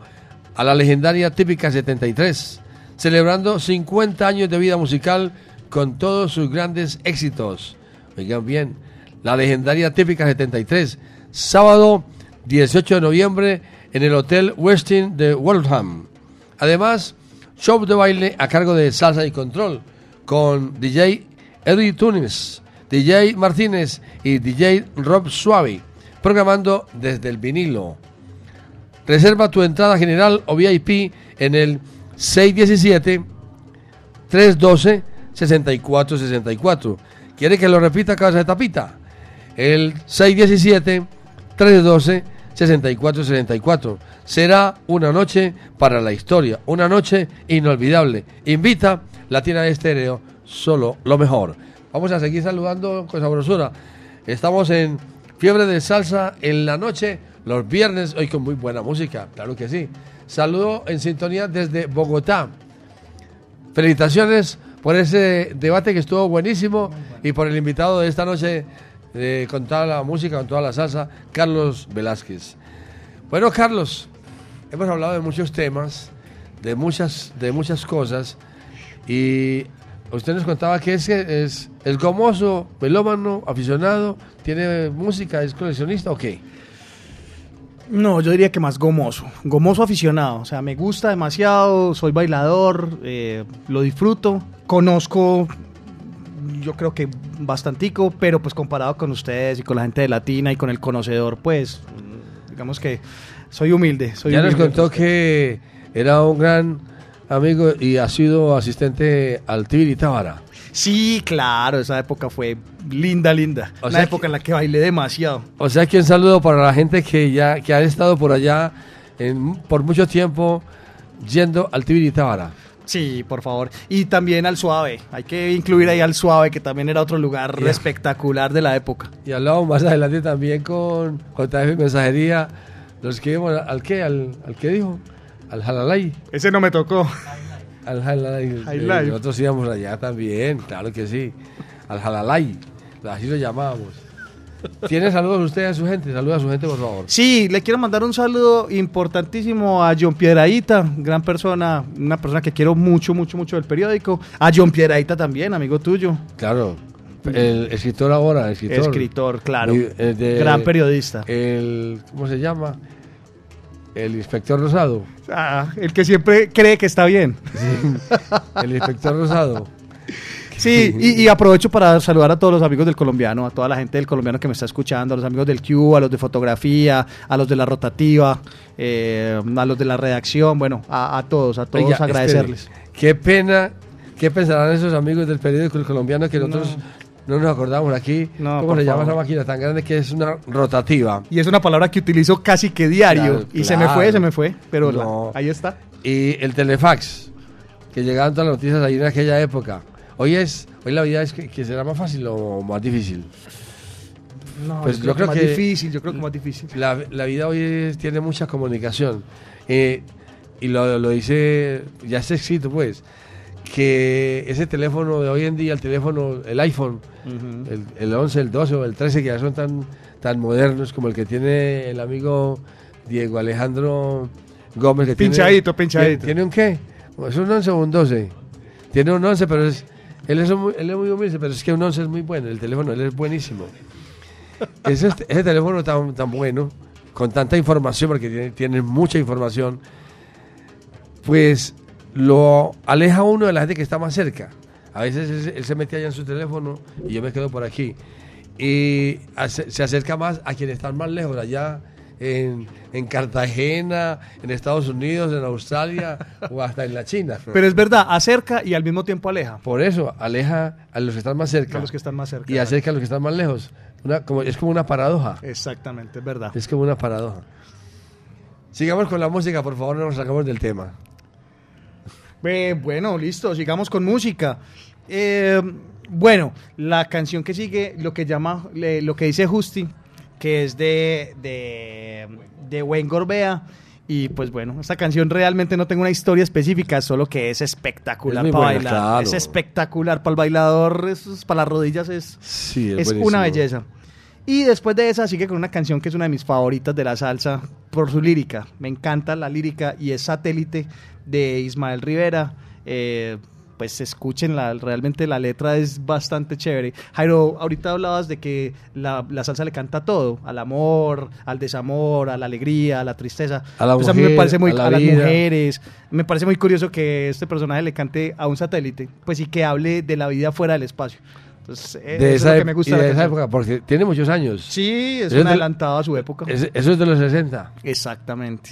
a la legendaria Típica 73, celebrando 50 años de vida musical con todos sus grandes éxitos. Oigan bien, la legendaria Típica 73, sábado 18 de noviembre en el Hotel Westin de Waltham. Además, show de baile a cargo de Salsa y Control con DJ Eddie Tunis, DJ Martínez y DJ Rob Suave, programando desde el vinilo. Reserva tu entrada general o VIP en el 617 312 6464. ¿Quiere que lo repita cabeza de tapita? El 617 312 6464. Será una noche para la historia, una noche inolvidable. Invita Latina Estéreo, solo lo mejor. Vamos a seguir saludando con sabrosura. Estamos en Fiebre de Salsa en la noche, los viernes, hoy con muy buena música, claro que sí. Saludo en sintonía desde Bogotá. Felicitaciones por ese debate que estuvo buenísimo y por el invitado de esta noche eh, con toda la música, con toda la salsa, Carlos Velázquez. Bueno, Carlos, hemos hablado de muchos temas, de muchas, de muchas cosas, y usted nos contaba que es, es, es gomoso, melómano, aficionado, tiene música, es coleccionista o qué? No, yo diría que más gomoso, gomoso aficionado, o sea, me gusta demasiado, soy bailador, eh, lo disfruto, conozco yo creo que bastantico, pero pues comparado con ustedes y con la gente de Latina y con el conocedor, pues digamos que soy humilde. Soy ya nos contó que era un gran amigo y ha sido asistente al Tibiri Tábara. Sí, claro, esa época fue linda, linda. O Una sea época en la que bailé demasiado. O sea que un saludo para la gente que ya que ha estado por allá en- por mucho tiempo yendo al Tibiri Tábara. Sí, por favor. Y también al Suave. Hay que incluir ahí al Suave, que también era otro lugar espectacular de la época. Y hablamos más adelante también con JF Mensajería, los que al qué, al, al qué dijo, al Jalalay. Ese no me tocó. Al Jalalay. Eh. Nosotros íbamos allá también, claro que sí. Al Jalalay, así lo llamábamos. ¿Tiene saludos usted a su gente? Saluda a su gente, por favor. Sí, le quiero mandar un saludo importantísimo a John Piedraíta, gran persona, una persona que quiero mucho, mucho, mucho del periódico. A John Piedraíta también, amigo tuyo. Claro, el escritor ahora, escritor. Escritor, claro. Eh, de- Gran periodista. El, ¿cómo se llama? El inspector Rosado. Ah, el que siempre cree que está bien. El inspector Rosado. *laughs* Sí, y, y aprovecho para saludar a todos los amigos del colombiano, a toda la gente del colombiano que me está escuchando, a los amigos del Q, a los de fotografía, a los de la rotativa, eh, a los de la redacción, bueno, a, a todos, a todos Oiga, agradecerles. espere, Qué pena, qué pensarán esos amigos del periódico El colombiano que nosotros no, nos acordamos aquí. No, ¿Cómo se llama esa máquina tan grande que es una rotativa? Y es una palabra que utilizo casi que diario. Claro, y se me fue, se me fue, pero la- ahí está. Y el telefax. que llegaban todas las noticias ahí en aquella época. Hoy es, hoy la vida es que, que será más fácil o más difícil. No, Pues yo, yo creo, creo que más que- difícil, yo creo que más difícil. La, la vida hoy es- tiene mucha comunicación. Eh, y lo, lo dice, ya es éxito pues, que ese teléfono de hoy en día, el teléfono, el iPhone, el, el 11, el 12 o el 13, que ya son tan, tan modernos como el que tiene el amigo Diego Alejandro Gómez. Que Pinchadito, tiene, pinchadito. ¿Tiene un qué? ¿Es un 11 o un 12? Tiene un 11, pero es... Él es, muy, él es muy humilde, pero es que un 11 es muy bueno, el teléfono, él es buenísimo. ese, ese teléfono tan, tan bueno, con tanta información, porque tiene, tiene mucha información, pues lo aleja uno de la gente que está más cerca. A veces él, él se mete allá en su teléfono y yo me quedo por aquí. Y se acerca más a quienes están más lejos, allá en, en Cartagena, en Estados Unidos, en Australia *laughs* o hasta en la China. Pero es verdad, acerca y al mismo tiempo aleja. Por eso, aleja a los que están más cerca. A los que están más cerca. Y acerca a los que están más lejos. Una- como, es como una paradoja. Exactamente, es verdad. Es como una paradoja. Sigamos con la música, por favor, no nos sacamos del tema. Eh, bueno, listo, sigamos con música. Eh, bueno, la canción que sigue, lo que llama, lo que dice Justi, que es de, de, de Wayne Gorbea. Y pues bueno, esta canción realmente no tengo una historia específica, solo que es espectacular Es para buena, bailar. claro. Es espectacular para el bailador, es- para las rodillas es, Sí, es una belleza. Y después de esa sigue con una canción que es una de mis favoritas de la salsa por su lírica. Me encanta la lírica y es Satélite de Ismael Rivera. Eh, pues escuchen, la, realmente la letra es bastante chévere. Jairo, ahorita hablabas de que la, la salsa le canta a todo, al amor, al desamor, a la alegría, a la tristeza. A la Pues a mí me parece muy a la a las mujeres. Me parece muy curioso que este personaje le cante a un satélite, pues y que hable de la vida fuera del espacio. Entonces, eh, De eso esa, es lo que ep- me y gusta. de la esa canción. época, porque tiene muchos años. Sí, es un de- adelantado a su época. es- eso es de los 60. Exactamente.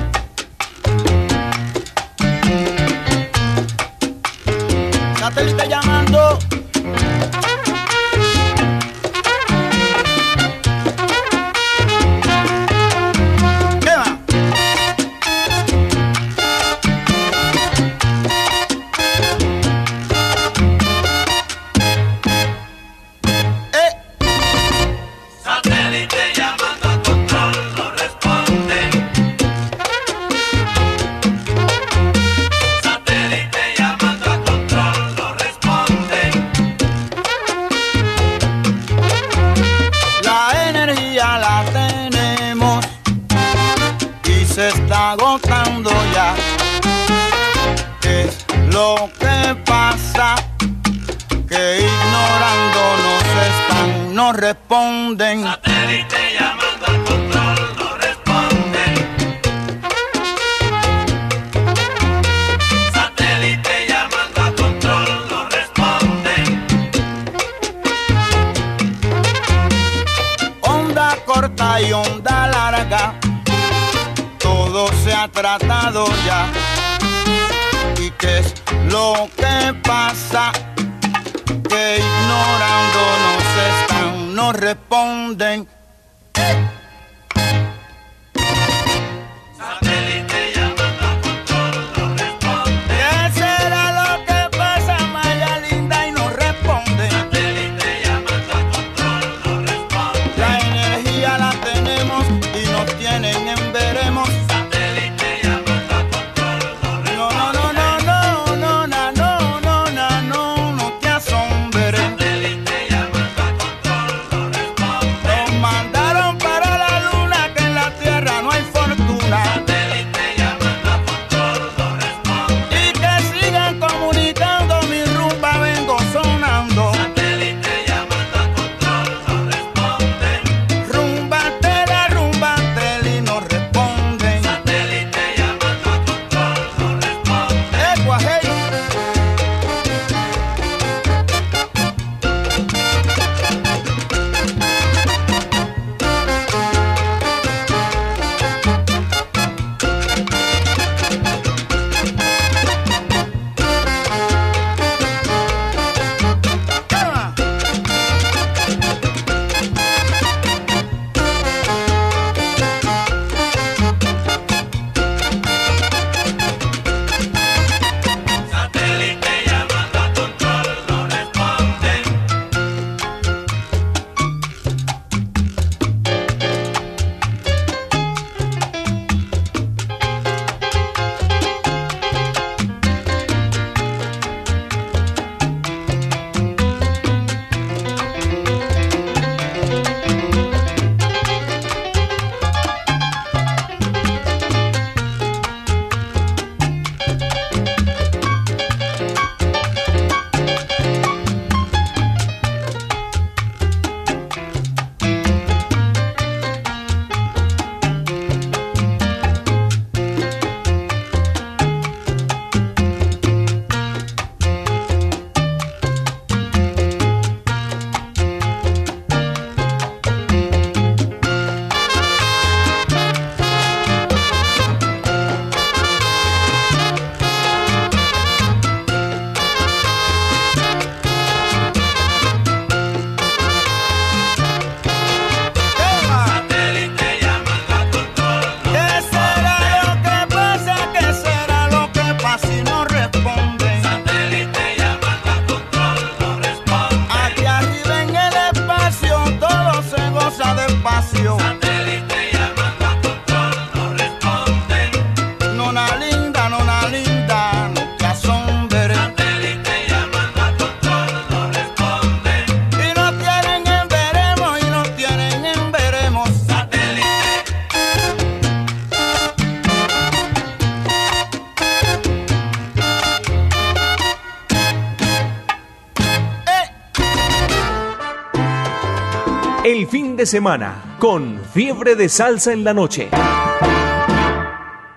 Semana con Fiebre de Salsa en la Noche.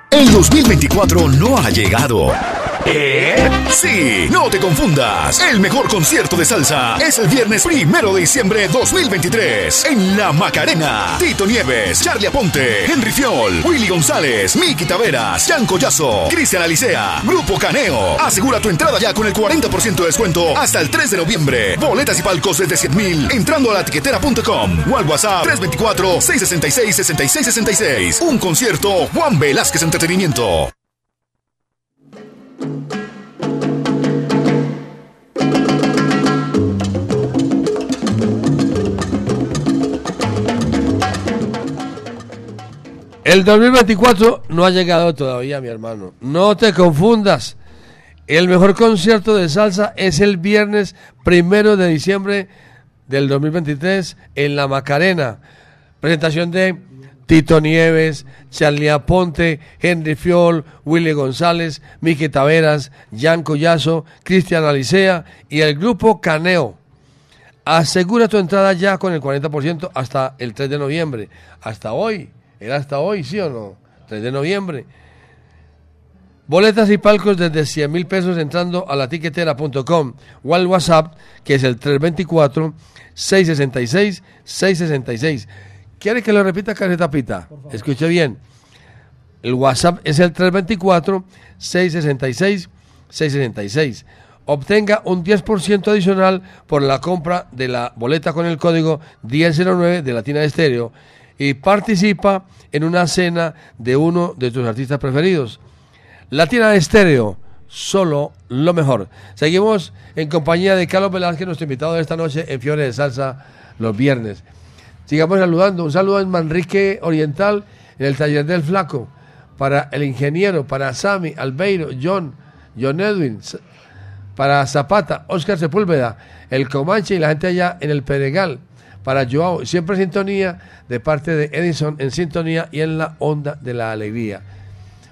El 2024 no ha llegado. Sí, no te confundas. El mejor concierto de salsa es el viernes primero de diciembre 2023 en La Macarena. Tito Nieves, Charlie Aponte, Henry Fiol, Willy González, Miki Taveras, Jan Collazo, Cristian Alicea, Grupo Caneo. Asegura tu entrada ya con el 40% de descuento hasta el 3 de noviembre. Boletas y palcos desde 100 mil entrando a la tiquetera.com o al WhatsApp 324-666-6666. Un concierto Juan Velázquez Entretenimiento. El 2024 no ha llegado todavía, mi hermano. No te confundas. El mejor concierto de salsa es el viernes primero de diciembre del 2023 en La Macarena. Presentación de Tito Nieves, Charlie Aponte, Henry Fiol, Willy González, Miki Taveras, Jan Collazo, Cristian Alicea y el grupo Caneo. Asegura tu entrada ya con el 40% hasta el 3 de noviembre. Hasta hoy. Era hasta hoy, ¿sí o no? 3 de noviembre. Boletas y palcos desde 100 mil pesos entrando a la tiquetera.com o al WhatsApp que es el 324-666-666. ¿Quiere que lo repita, Careta Pita? Escuche bien. El WhatsApp es el 324-666-666. Obtenga un 10% adicional por la compra de la boleta con el código 1009 de Latina Estéreo y participa en una cena de uno de tus artistas preferidos. Latina Estéreo, solo lo mejor. Seguimos en compañía de Carlos Velázquez, nuestro invitado de esta noche en Fiore de Salsa los viernes. Sigamos saludando. Un saludo en Manrique Oriental, en el taller del Flaco, para el ingeniero, para Sami, Albeiro, John, John Edwin, para Zapata, Oscar Sepúlveda, el Comanche y la gente allá en el Peregal. Para Joao, siempre en sintonía de parte de Edison, en sintonía y en la onda de la alegría.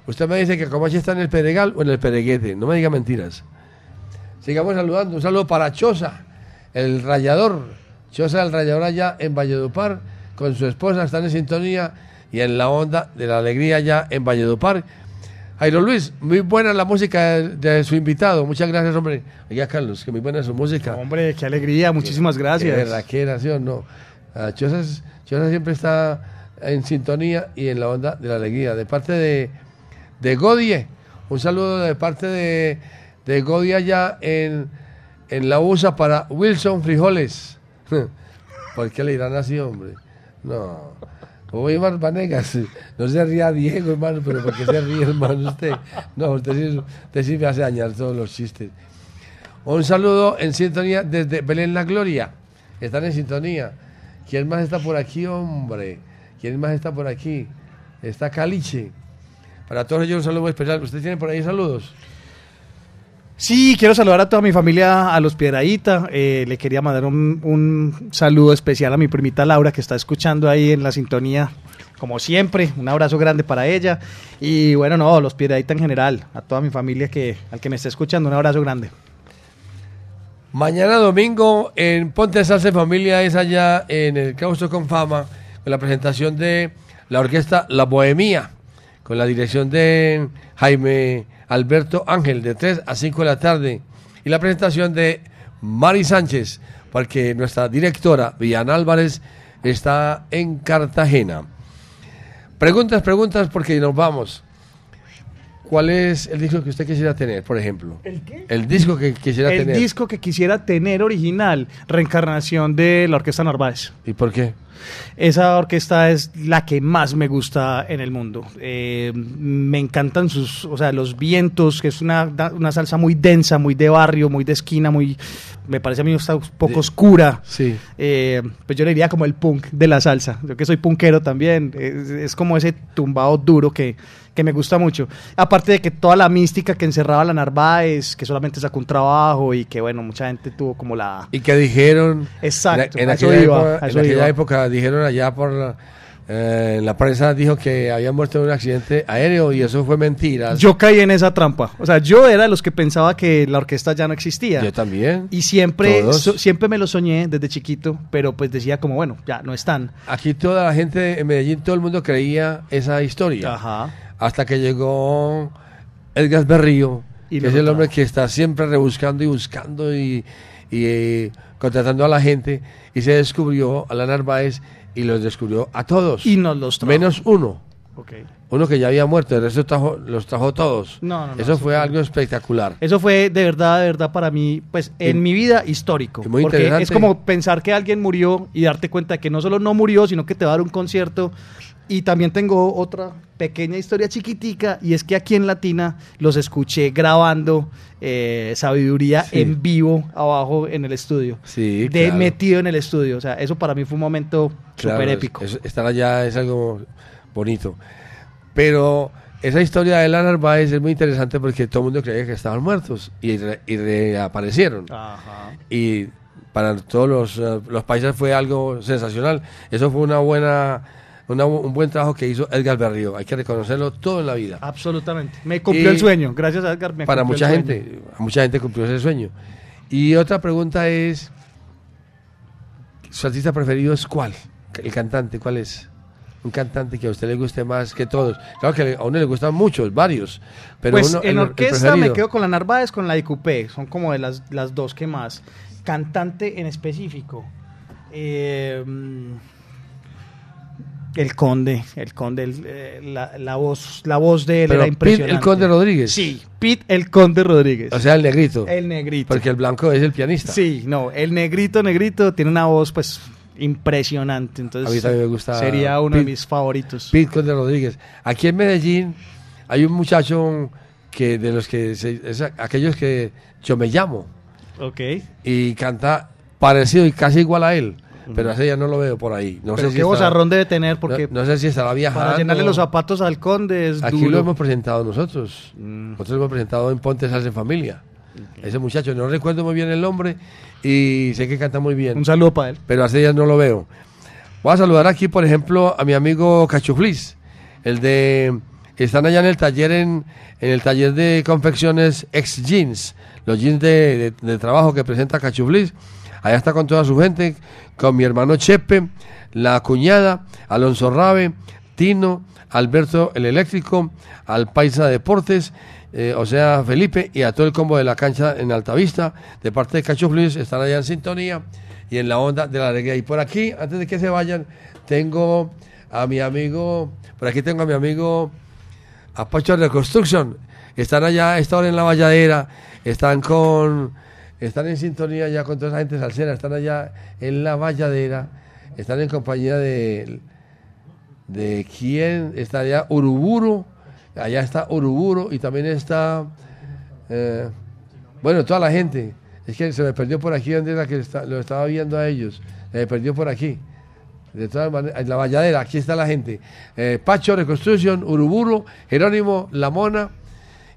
Usted me dice que Comanche está en el Peregal o en el Pereguete, no me diga mentiras. Sigamos saludando. Un saludo para Choza, el rayador. Choza, el rayador allá en Valledupar, con su esposa, están en sintonía y en la onda de la alegría allá en Valledupar. Jairo Luis, muy buena la música de, de su invitado. Muchas gracias, hombre. Oiga, Carlos, que muy buena su música. Hombre, qué alegría, muchísimas gracias. Qué berraquera, ¿sí o no? Ah, Choza, es- Choza siempre está en sintonía y en la onda de la alegría. De parte de, de Godie, un saludo de parte de, de Godie allá en, en la USA para Wilson Frijoles. *laughs* ¿Por qué le dirán así, hombre? No. Oye, hermano Vanegas, no se ría Diego, hermano, pero ¿por qué se ríe, hermano, usted? No, usted sí, usted sí me hace dañar todos los chistes. Un saludo en sintonía desde Belén La Gloria. Están en sintonía. ¿Quién más está por aquí, hombre? ¿Quién más está por aquí? Está Caliche. Para todos ellos un saludo especial. ¿Usted tiene por ahí saludos? Sí, quiero saludar a toda mi familia, a los Piedradita. Eh, le quería mandar un, un saludo especial a mi primita Laura, que está escuchando ahí en la sintonía, como siempre. Un abrazo grande para ella. Y bueno, no, los Piedradita en general, a toda mi familia que al que me esté escuchando, un abrazo grande. Mañana domingo en Ponte Salsa Familia es allá en el Claustro con Fama con la presentación de la orquesta La Bohemia con la dirección de Jaime Alberto Ángel de 3 a 5 de la tarde y la presentación de Mari Sánchez porque nuestra directora Villana Álvarez está en Cartagena. Preguntas, preguntas porque nos vamos. ¿Cuál es el disco que usted quisiera tener, por ejemplo? ¿El qué? El disco que quisiera el tener. disco que quisiera tener original, reencarnación de la Orquesta Narváez. ¿Y por qué? Esa orquesta es la que más me gusta en el mundo. Eh, me encantan sus, o sea, los vientos, que es una, una salsa muy densa, muy de barrio, muy de esquina, muy, me parece a mí está un poco oscura. Sí. Eh, pues yo le diría como el punk de la salsa. Yo que soy punkero también, es, es como ese tumbado duro que, que me gusta mucho. Aparte de que toda la mística que encerraba la Narváez, que solamente sacó un trabajo y que bueno, mucha gente tuvo como la... Y que dijeron. Exacto, En, aquella, iba, época, a en eso aquella iba. época dijeron allá por, la- eh, la prensa dijo que había muerto en un accidente aéreo y eso fue mentira. Yo caí en esa trampa. O sea, yo era de los que pensaba que la orquesta ya no existía. Yo también. Y siempre, so- siempre me lo soñé desde chiquito, pero pues decía como, bueno, ya no están. Aquí toda la gente en Medellín, todo el mundo creía esa historia. Ajá. Hasta que llegó Edgar Berrío, Y que es el hombre que está siempre rebuscando y buscando y, y, eh, contratando a la gente. Y se descubrió a la Narváez y los descubrió a todos. Y nos los trajo. Menos uno. Ok. Uno que ya había muerto, el resto trajo- los trajo todos. No, no, no, Eso eso fue fue- algo espectacular. Eso fue de verdad, de verdad para mí, pues en Y- mi vida histórico. muy porque interesante. es como pensar que alguien murió y darte cuenta que no solo no murió, sino que te va a dar un concierto. Y también tengo otra pequeña historia chiquitica y es que aquí en Latina los escuché grabando eh, sabiduría Sí. en vivo abajo en el estudio. Sí, de claro. metido en el estudio. O sea, eso para mí fue un momento Claro, súper épico. es- estar allá es algo bonito. Pero esa historia de la Narváez es muy interesante porque todo el mundo creía que estaban muertos y, re- y reaparecieron. Ajá. Y para todos los, eh, los países fue algo sensacional. Eso fue una buena, una un buen trabajo que hizo Edgar Berrío. Hay que reconocerlo todo en la vida. Absolutamente. Me cumplió Y el sueño. Gracias a Edgar. Me para mucha sueño. gente, a mucha gente cumplió ese sueño. Y otra pregunta es, ¿su artista preferido es cuál? El cantante, ¿cuál es? Un cantante que a usted le guste más que todos. Claro que a uno le gustan muchos, varios. Pero pues uno, en el- el orquesta me quedo con la Narváez, con la IQP. Son como de las, las dos que más. Cantante en específico. Eh, mm, el Conde, el Conde, el, eh, la, la voz, la voz de él Pero era Pete impresionante. el Conde Rodríguez. Sí, Pete el Conde Rodríguez. O sea, el negrito. El negrito. Porque el blanco es el pianista. Sí, no, el negrito, negrito tiene una voz pues impresionante. Entonces, A mí también me gusta Sería uno de Pete- mis favoritos. Pete Conde Rodríguez. Aquí en Medellín hay un muchacho que de los que se- es aquellos que yo me llamo Ok. y canta parecido y casi igual a él. Pero hace ya no lo veo por ahí. No Pero sé si qué vozarrón debe tener porque no, no sé si estará viajando. para llenarle los zapatos al Conde es Aquí duro. lo hemos presentado nosotros. Mm. Nosotros lo hemos presentado en Ponte Salsa en Familia. Ese muchacho, no recuerdo muy bien el nombre y sé que canta muy bien. Un saludo para él. Pero hace días no lo veo. Voy a saludar aquí, por ejemplo, a mi amigo Cachuflis, el de... Están allá en el taller, en, en el taller de confecciones ex jeans, los jeans de, de- de trabajo que presenta Cachuflis. Allá está con toda su gente, con mi hermano Chepe, la cuñada, Alonso Rabe, Tino, Alberto el eléctrico, al Paisa Deportes, eh, o sea, Felipe, y a todo el combo de la cancha en Altavista, de parte de Cachuflis, están allá en sintonía y en la onda de la alegría. Y por aquí, antes de que se vayan, tengo a mi amigo, por aquí tengo a mi amigo Apacho Reconstruction. Están allá esta hora en la valladera, están con, están en sintonía ya con toda esa gente salsera, están allá en la valladera, están en compañía de, de quién, está allá Uruburo, allá está Uruburo y también está, eh, bueno, toda la gente. Es que se me perdió por aquí donde era que lo estaba viendo a ellos. Se me perdió por aquí. De todas maneras, en la valladera, aquí está la gente. Eh, Pacho, Reconstruction, Uruburo, Jerónimo, La Mona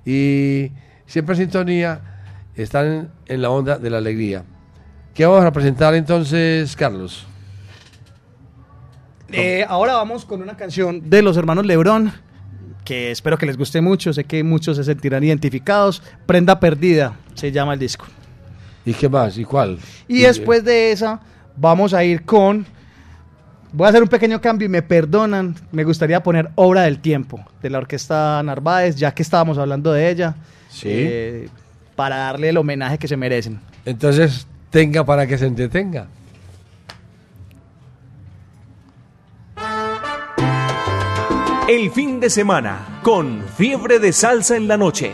y siempre sintonía están en, la onda de la alegría. ¿Qué vamos a presentar entonces, Carlos? Eh, ahora vamos con una canción de los hermanos Lebrón, que espero que les guste mucho, sé que muchos se sentirán identificados. Prenda Perdida se llama el disco. ¿Y qué más? ¿Y cuál? Y después de esa vamos a ir con... Voy a hacer un pequeño cambio y me perdonan. Me gustaría poner Obra del Tiempo de la Orquesta Narváez, ya que estábamos hablando de ella. Sí. eh, para darle el homenaje que se merecen. Entonces, tenga para que se entretenga. El fin de semana con fiebre de salsa en la noche.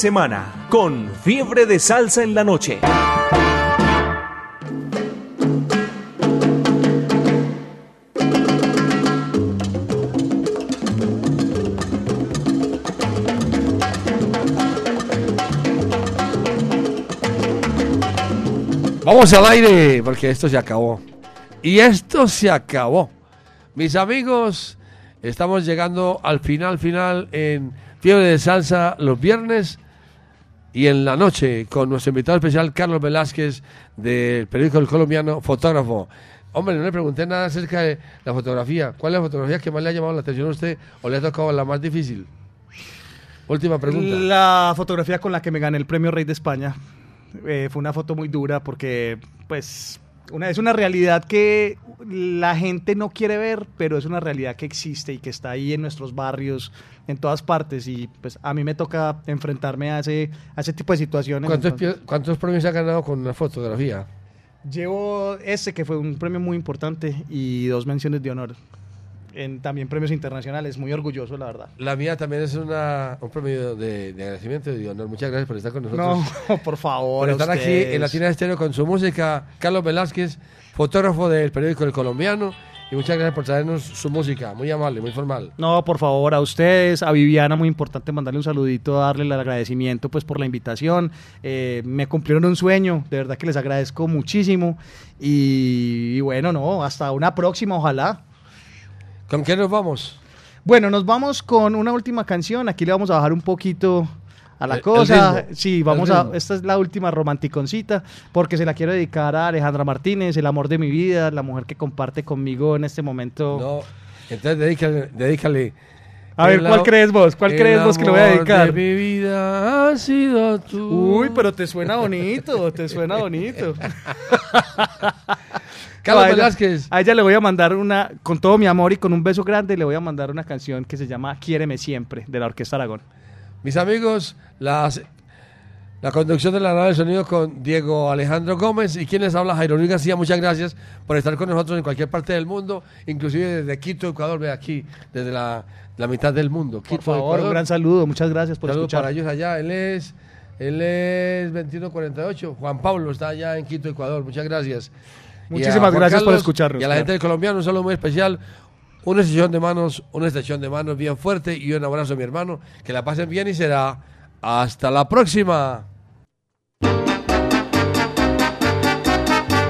Semana con fiebre de salsa en la noche. Vamos al aire, porque esto se acabó. Y esto se acabó. Mis amigos, estamos llegando al final, final en Fiebre de Salsa los viernes y en la noche con nuestro invitado especial Carlos Velázquez del periódico El Colombiano, fotógrafo. Hombre, no le pregunté nada acerca de la fotografía. ¿Cuál es la fotografía que más le ha llamado la atención a usted o le ha tocado la más difícil? Última pregunta. La fotografía con la que me gané el premio Rey de España eh, fue una foto muy dura porque, pues, una, es una realidad que la gente no quiere ver, pero es una realidad que existe y que está ahí en nuestros barrios, en todas partes. Y pues a mí me toca enfrentarme a ese, a ese tipo de situaciones. ¿Cuántos, Entonces, ¿Cuántos premios ha ganado con la fotografía? Llevo ese que fue un premio muy importante y dos menciones de honor. En también premios internacionales, muy orgulloso, la verdad. La mía también es una, un premio de, de agradecimiento y de honor. Muchas gracias por estar con nosotros. No, *laughs* por favor. por estar aquí en Latina Estéreo con su música. Carlos Velázquez, fotógrafo del periódico El Colombiano y muchas gracias por traernos su música, muy amable, muy formal. No, por favor, a ustedes, a Viviana, muy importante mandarle un saludito, darle el agradecimiento pues por la invitación. Eh, me cumplieron un sueño, de verdad que les agradezco muchísimo. Y, y bueno, no, hasta una próxima, ojalá. ¿Con qué nos vamos? Bueno, nos vamos con una última canción. Aquí le vamos a bajar un poquito a la El- el cosa. sí, vamos a. Esta es la última romanticoncita, porque se la quiero dedicar a Alejandra Martínez, el amor de mi vida, la mujer que comparte conmigo en este momento. No, entonces dedícale. dedícale A ver, ¿cuál crees vos? ¿Cuál crees vos que le voy a dedicar? de mi vida ha sido tú. Uy, pero te suena bonito, te suena bonito. *laughs* *laughs* Carlos ella- Velázquez. A ella le voy a mandar una, con todo mi amor y con un beso grande, le voy a mandar una canción que se llama Quiéreme Siempre, de la Orquesta Aragón. Mis amigos, las, la conducción de la nave del sonido con Diego Alejandro Gómez y quien les habla Jairo Luis García. Muchas gracias por estar con nosotros en cualquier parte del mundo, inclusive desde Quito, Ecuador. Ve aquí, desde la, la mitad del mundo. Por favor, un gran saludo, muchas gracias por Saludos escuchar. para ellos allá. Él es, él es 2148. Juan Pablo está allá en Quito, Ecuador. Muchas gracias. Muchísimas gracias por escucharnos, Y a la gente del colombiano, un saludo muy especial. Una extensión de manos, una extensión de manos bien fuerte y un abrazo a mi hermano. Que la pasen bien y será hasta la próxima.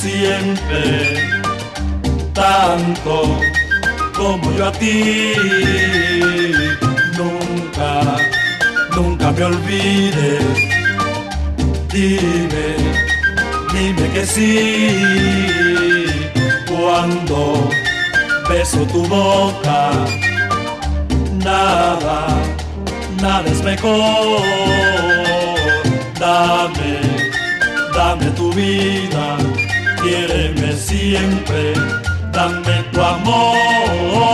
Siempre, tanto como yo a ti. Nunca, nunca me olvides. Dime, dime que sí. Cuando beso tu boca, nada, nada es mejor. Dame, dame tu vida, quiéreme siempre, dame tu amor.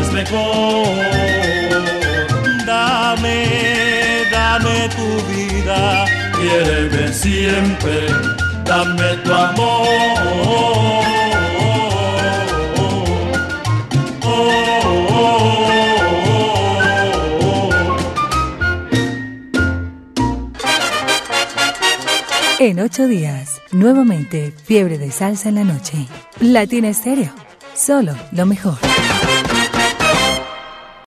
Es mejor. Dame, dame tu vida, quiéreme siempre, dame tu amor. En ocho días, nuevamente, fiebre de salsa en la noche. Latina Estéreo, solo lo mejor.